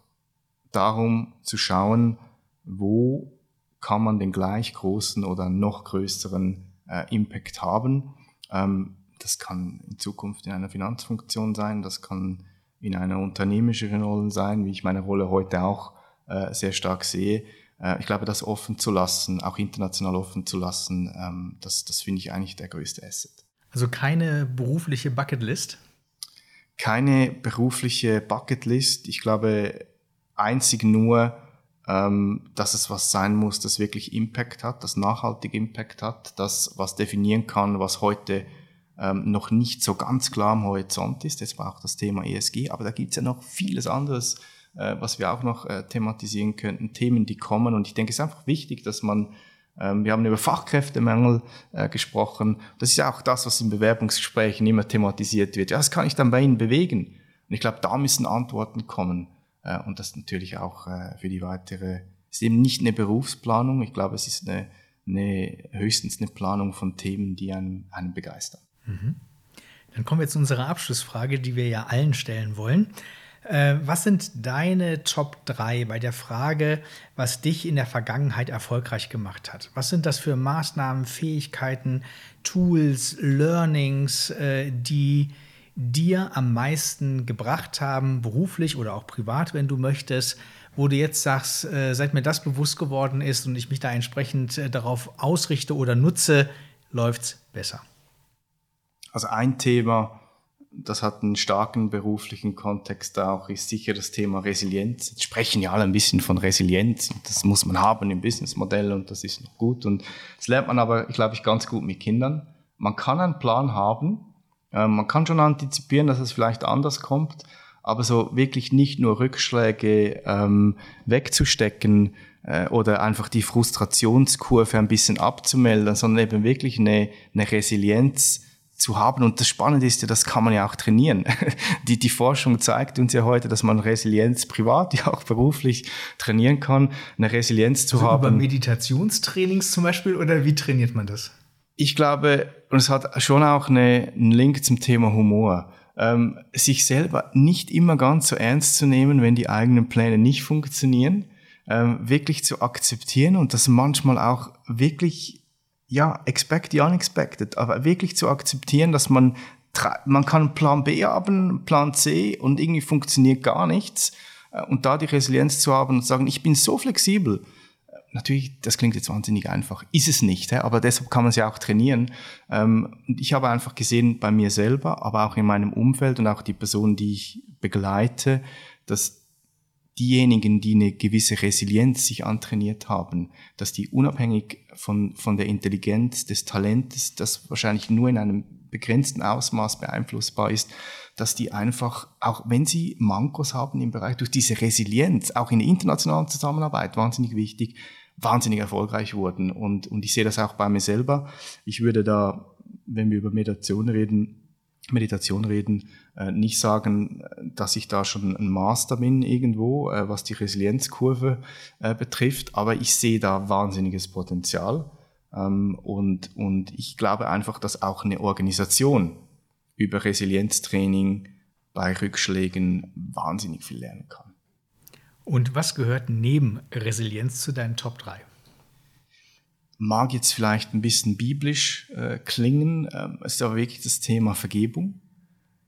darum zu schauen, wo kann man den gleich großen oder noch größeren äh, Impact haben. Ähm, das kann in Zukunft in einer Finanzfunktion sein, das kann in einer unternehmerischen Rolle sein, wie ich meine Rolle heute auch äh, sehr stark sehe. Äh, ich glaube, das offen zu lassen, auch international offen zu lassen, ähm, das, das finde ich eigentlich der größte Asset. Also keine berufliche Bucketlist? Keine berufliche Bucketlist. Ich glaube einzig nur, ähm, dass es was sein muss, das wirklich Impact hat, das nachhaltig Impact hat, das was definieren kann, was heute ähm, noch nicht so ganz klar am Horizont ist. Das war auch das Thema ESG, aber da gibt es ja noch vieles anderes, äh, was wir auch noch äh, thematisieren könnten, Themen, die kommen. Und ich denke, es ist einfach wichtig, dass man, ähm, wir haben über Fachkräftemangel äh, gesprochen. Das ist ja auch das, was in Bewerbungsgesprächen immer thematisiert wird. Ja, was kann ich dann bei Ihnen bewegen? Und ich glaube, da müssen Antworten kommen. Äh, und das natürlich auch äh, für die weitere, ist eben nicht eine Berufsplanung. Ich glaube, es ist eine, eine höchstens eine Planung von Themen, die einen, einen begeistern. Mhm. Dann kommen wir zu unserer Abschlussfrage, die wir ja allen stellen wollen. Äh, was sind deine Top 3 bei der Frage, was dich in der Vergangenheit erfolgreich gemacht hat? Was sind das für Maßnahmen, Fähigkeiten, Tools, Learnings, äh, die dir am meisten gebracht haben, beruflich oder auch privat, wenn du möchtest, wo du jetzt sagst, äh, seit mir das bewusst geworden ist und ich mich da entsprechend darauf ausrichte oder nutze, läuft es besser? Also ein Thema, das hat einen starken beruflichen Kontext auch, ist sicher das Thema Resilienz. Jetzt sprechen ja alle ein bisschen von Resilienz das muss man haben im Businessmodell und das ist noch gut. Und das lernt man aber, glaube ich, ganz gut mit Kindern. Man kann einen Plan haben, äh, man kann schon antizipieren, dass es vielleicht anders kommt, aber so wirklich nicht nur Rückschläge ähm, wegzustecken äh, oder einfach die Frustrationskurve ein bisschen abzumelden, sondern eben wirklich eine, eine Resilienz zu haben. Und das Spannende ist ja, das kann man ja auch trainieren. [LAUGHS] Die, die Forschung zeigt uns ja heute, dass man Resilienz privat, [LAUGHS] ja auch beruflich trainieren kann, eine Resilienz zu also haben. Über Meditationstrainings zum Beispiel oder wie trainiert man das? Ich glaube, und es hat schon auch eine, einen Link zum Thema Humor. Ähm, sich selber nicht immer ganz so ernst zu nehmen, wenn die eigenen Pläne nicht funktionieren, ähm, wirklich zu akzeptieren und das manchmal auch wirklich ja, expect the unexpected, aber wirklich zu akzeptieren, dass man, man kann Plan B haben, Plan C und irgendwie funktioniert gar nichts äh, und da die Resilienz zu haben und sagen, ich bin so flexibel. Äh, natürlich, das klingt jetzt wahnsinnig einfach, ist es nicht, aber deshalb kann man es ja auch trainieren. Ähm, und ich habe einfach gesehen bei mir selber, aber auch in meinem Umfeld und auch die Personen, die ich begleite, dass diejenigen, die eine gewisse Resilienz sich antrainiert haben, dass die unabhängig von, von der Intelligenz, des Talentes, das wahrscheinlich nur in einem begrenzten Ausmaß beeinflussbar ist, dass die einfach, auch wenn sie Mankos haben im Bereich, durch diese Resilienz, auch in der internationalen Zusammenarbeit, wahnsinnig wichtig, wahnsinnig erfolgreich wurden. Und, und ich sehe das auch bei mir selber. Ich würde da, wenn wir über Meditation reden, Meditation reden, äh, nicht sagen, dass ich da schon ein Master bin irgendwo, äh, was die Resilienzkurve äh, betrifft, aber ich sehe da wahnsinniges Potenzial. Ähm, und, und ich glaube einfach, dass auch eine Organisation über Resilienztraining bei Rückschlägen wahnsinnig viel lernen kann. Und was gehört neben Resilienz zu deinen Top 3? Mag jetzt vielleicht ein bisschen biblisch äh, klingen, ähm, ist aber wirklich das Thema Vergebung.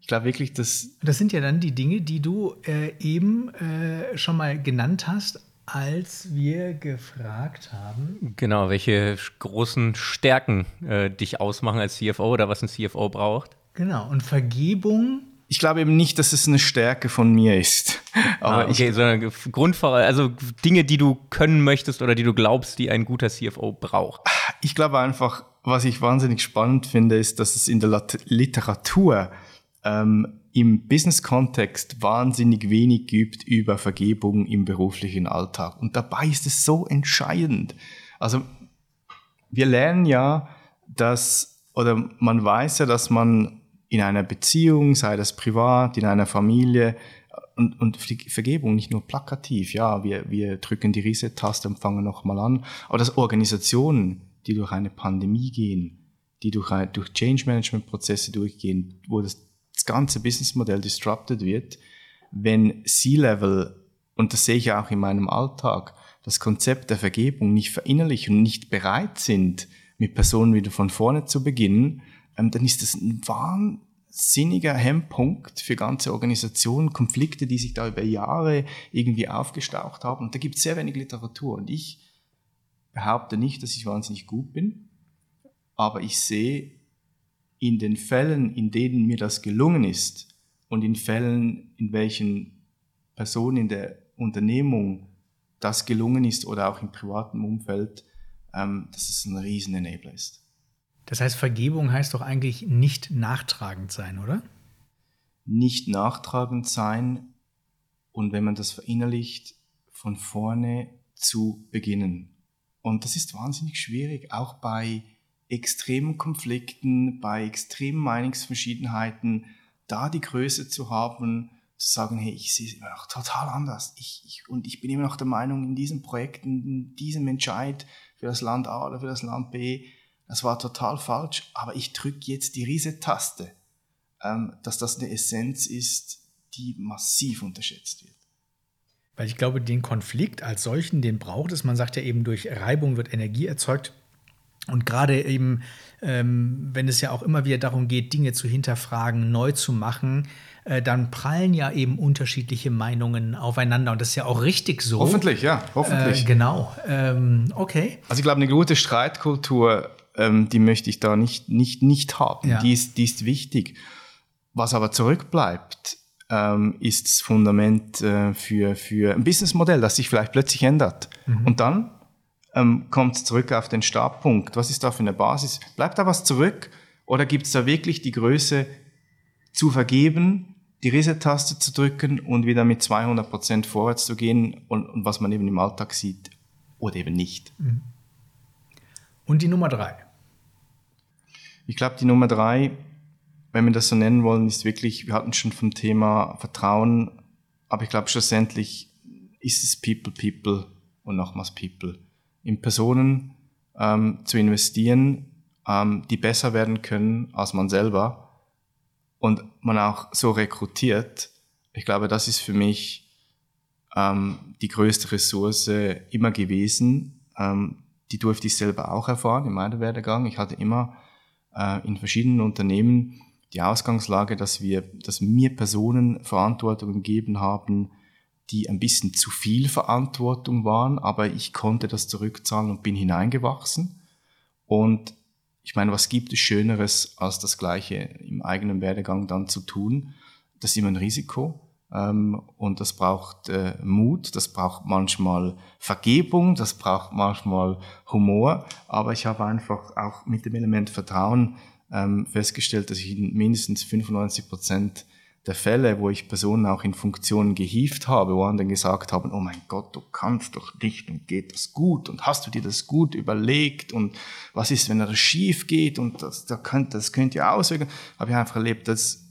Ich glaube wirklich, dass. Das sind ja dann die Dinge, die du äh, eben äh, schon mal genannt hast, als wir gefragt haben. Genau, welche großen Stärken äh, dich ausmachen als CFO oder was ein CFO braucht. Genau, und Vergebung. Ich glaube eben nicht, dass es eine Stärke von mir ist. Aber ah, okay, ich, sondern Grundvoraus also Dinge, die du können möchtest oder die du glaubst, die ein guter CFO braucht. Ich glaube einfach, was ich wahnsinnig spannend finde, ist, dass es in der Literatur ähm, im Business-Kontext wahnsinnig wenig gibt über Vergebung im beruflichen Alltag. Und dabei ist es so entscheidend. Also wir lernen ja, dass, oder man weiß ja, dass man in einer Beziehung, sei das privat, in einer Familie, und, und Vergebung nicht nur plakativ, ja, wir, wir drücken die Reset-Taste und fangen nochmal an, aber dass Organisationen, die durch eine Pandemie gehen, die durch, durch Change-Management-Prozesse durchgehen, wo das das ganze Businessmodell disrupted wird, wenn C-Level, und das sehe ich auch in meinem Alltag, das Konzept der Vergebung nicht verinnerlichen und nicht bereit sind, mit Personen wieder von vorne zu beginnen, ähm, dann ist das ein wahnsinniger Hemmpunkt für ganze Organisationen, Konflikte, die sich da über Jahre irgendwie aufgestaucht haben. Und da gibt es sehr wenig Literatur. Und ich behaupte nicht, dass ich wahnsinnig gut bin, aber ich sehe in den Fällen, in denen mir das gelungen ist und in Fällen, in welchen Personen in der Unternehmung das gelungen ist oder auch im privaten Umfeld, ähm, dass es ein riesen Enabler ist. Das heißt, Vergebung heißt doch eigentlich nicht nachtragend sein, oder? Nicht nachtragend sein und wenn man das verinnerlicht, von vorne zu beginnen. Und das ist wahnsinnig schwierig, auch bei extremen Konflikten, bei extremen Meinungsverschiedenheiten, da die Größe zu haben, zu sagen, hey, ich sehe es immer noch total anders. Ich, ich, und ich bin immer noch der Meinung, in diesem Projekt, in diesem Entscheid für das Land A oder für das Land B, das war total falsch, aber ich drücke jetzt die Reset-Taste, ähm, dass das eine Essenz ist, die massiv unterschätzt wird. Weil ich glaube, den Konflikt als solchen, den braucht es. Man sagt ja eben, durch Reibung wird Energie erzeugt. Und gerade eben, ähm, wenn es ja auch immer wieder darum geht, Dinge zu hinterfragen, neu zu machen, äh, dann prallen ja eben unterschiedliche Meinungen aufeinander. Und das ist ja auch richtig so. Hoffentlich, ja, hoffentlich. Äh, genau. Ähm, okay. Also ich glaube, eine gute Streitkultur, ähm, die möchte ich da nicht, nicht, nicht haben. Ja. Die, ist, die ist wichtig. Was aber zurückbleibt, ähm, ist das Fundament äh, für, für ein Businessmodell, das sich vielleicht plötzlich ändert. Mhm. Und dann ähm, kommt zurück auf den Startpunkt. Was ist da für eine Basis? Bleibt da was zurück oder gibt es da wirklich die Größe zu vergeben, die Reset-Taste zu drücken und wieder mit 200 Prozent vorwärts zu gehen und, und, was man eben im Alltag sieht oder eben nicht. Mhm. Und die Nummer drei? Ich glaube, die Nummer drei, wenn wir das so nennen wollen, ist wirklich, wir hatten schon vom Thema Vertrauen, aber ich glaube schlussendlich ist es People, People und nochmals People in Personen ähm, zu investieren, ähm, die besser werden können als man selber und man auch so rekrutiert. Ich glaube, das ist für mich ähm, die größte Ressource immer gewesen. Ähm, die durfte ich selber auch erfahren in meinem Werdegang. Ich hatte immer äh, in verschiedenen Unternehmen die Ausgangslage, dass wir, dass mir Personen Verantwortung gegeben haben, die ein bisschen zu viel Verantwortung waren, aber ich konnte das zurückzahlen und bin hineingewachsen. Und ich meine, was gibt es Schöneres, als das Gleiche im eigenen Werdegang dann zu tun? Das ist immer ein Risiko. Ähm, und das braucht äh, Mut, das braucht manchmal Vergebung, das braucht manchmal Humor. Aber ich habe einfach auch mit dem Element Vertrauen ähm, festgestellt, dass ich in mindestens 95 Prozent der Fälle, wo ich Personen auch in Funktionen gehievt habe, wo anderen gesagt haben, oh mein Gott, du kannst doch nicht und geht das gut und hast du dir das gut überlegt und was ist, wenn das schief geht und das, das könnte, das könnte ja auswirken, habe ich einfach erlebt, dass,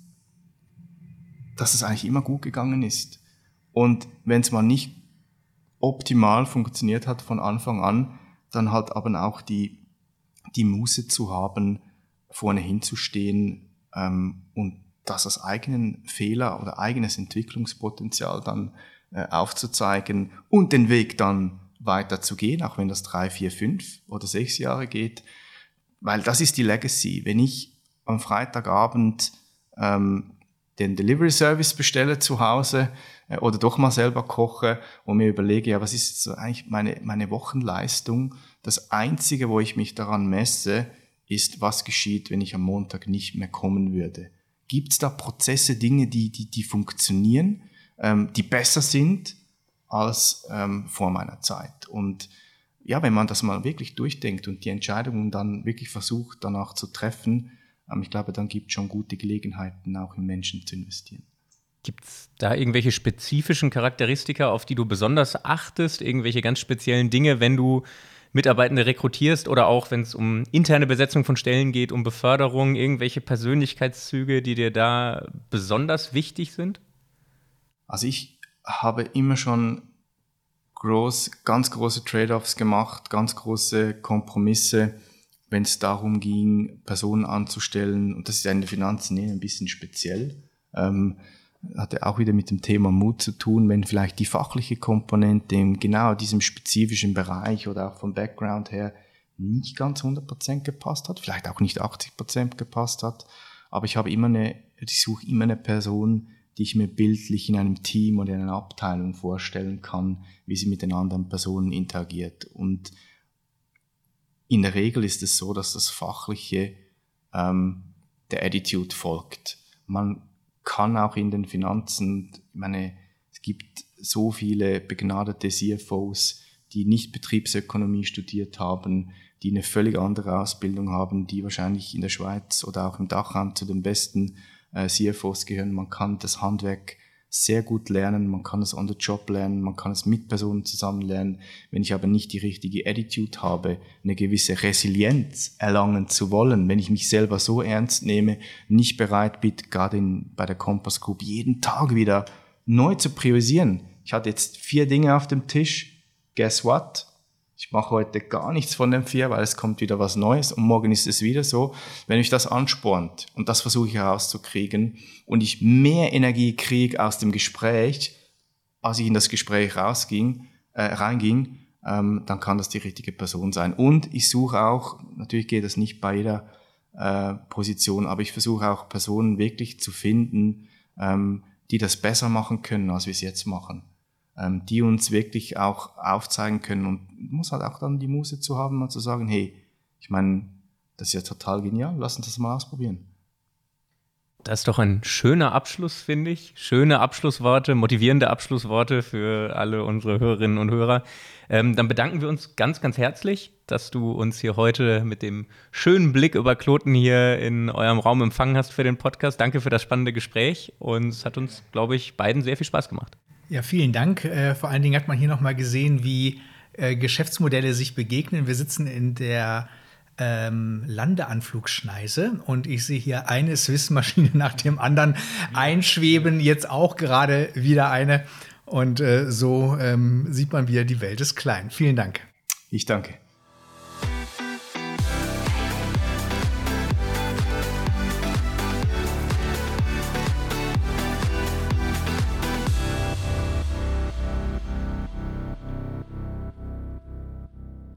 dass es eigentlich immer gut gegangen ist. Und wenn es mal nicht optimal funktioniert hat von Anfang an, dann halt aber auch die, die Muße zu haben, vorne hinzustehen ähm, und das als eigenen Fehler oder eigenes Entwicklungspotenzial dann äh, aufzuzeigen und den Weg dann weiter zu gehen, auch wenn das drei, vier, fünf oder sechs Jahre geht. Weil das ist die Legacy. Wenn ich am Freitagabend ähm, den Delivery Service bestelle zu Hause äh, oder doch mal selber koche und mir überlege, ja, was ist so eigentlich meine, meine Wochenleistung? Das Einzige, wo ich mich daran messe, ist, was geschieht, wenn ich am Montag nicht mehr kommen würde. Gibt es da Prozesse, Dinge, die, die, die funktionieren, ähm, die besser sind als ähm, vor meiner Zeit? Und ja, wenn man das mal wirklich durchdenkt und die Entscheidungen dann wirklich versucht, danach zu treffen, ich glaube, dann gibt es schon gute Gelegenheiten, auch in Menschen zu investieren. Gibt es da irgendwelche spezifischen Charakteristika, auf die du besonders achtest, irgendwelche ganz speziellen Dinge, wenn du Mitarbeitende rekrutierst oder auch wenn es um interne Besetzung von Stellen geht, um Beförderung, irgendwelche Persönlichkeitszüge, die dir da besonders wichtig sind? Also ich habe immer schon groß, ganz große Trade-offs gemacht, ganz große Kompromisse, wenn es darum ging, Personen anzustellen. Und das ist ja in den Finanzen ein bisschen speziell. Ähm, hatte auch wieder mit dem Thema Mut zu tun, wenn vielleicht die fachliche Komponente in genau diesem spezifischen Bereich oder auch vom Background her nicht ganz 100% gepasst hat, vielleicht auch nicht 80% gepasst hat, aber ich habe immer eine, ich suche immer eine Person, die ich mir bildlich in einem Team oder in einer Abteilung vorstellen kann, wie sie mit den anderen Personen interagiert. Und in der Regel ist es so, dass das Fachliche ähm, der Attitude folgt. Man kann auch in den Finanzen, ich meine, es gibt so viele begnadete CFOs, die nicht Betriebsökonomie studiert haben, die eine völlig andere Ausbildung haben, die wahrscheinlich in der Schweiz oder auch im Dachraum zu den besten äh, CFOs gehören. Man kann das Handwerk sehr gut lernen, man kann es on the job lernen, man kann es mit Personen zusammen lernen. Wenn ich aber nicht die richtige Attitude habe, eine gewisse Resilienz erlangen zu wollen, wenn ich mich selber so ernst nehme, nicht bereit bin, gerade in, bei der Compass Group jeden Tag wieder neu zu priorisieren. Ich hatte jetzt vier Dinge auf dem Tisch. Guess what? Ich mache heute gar nichts von den vier, weil es kommt wieder was Neues und morgen ist es wieder so. Wenn mich das anspornt und das versuche ich herauszukriegen und ich mehr Energie kriege aus dem Gespräch, als ich in das Gespräch rausging, äh, reinging, ähm, dann kann das die richtige Person sein. Und ich suche auch, natürlich geht das nicht bei jeder äh, Position, aber ich versuche auch Personen wirklich zu finden, ähm, die das besser machen können, als wir es jetzt machen ähm, die uns wirklich auch aufzeigen können. Und muss halt auch dann die Muße zu haben, mal zu sagen, hey, ich meine, das ist ja total genial, lass uns das mal ausprobieren. Das ist doch ein schöner Abschluss, finde ich. Schöne Abschlussworte, motivierende Abschlussworte für alle unsere Hörerinnen und Hörer. Ähm, dann bedanken wir uns ganz, ganz herzlich, dass du uns hier heute mit dem schönen Blick über Kloten hier in eurem Raum empfangen hast für den Podcast. Danke für das spannende Gespräch und es hat uns, glaube ich, beiden sehr viel Spaß gemacht. Ja, vielen Dank. Äh, vor allen Dingen hat man hier noch mal gesehen, wie äh, Geschäftsmodelle sich begegnen. Wir sitzen in der ähm, Landeanflugschneise und ich sehe hier eine Swiss-Maschine nach dem anderen einschweben, jetzt auch gerade wieder eine. Und äh, so ähm, sieht man wieder, die Welt ist klein. Vielen Dank. Ich danke.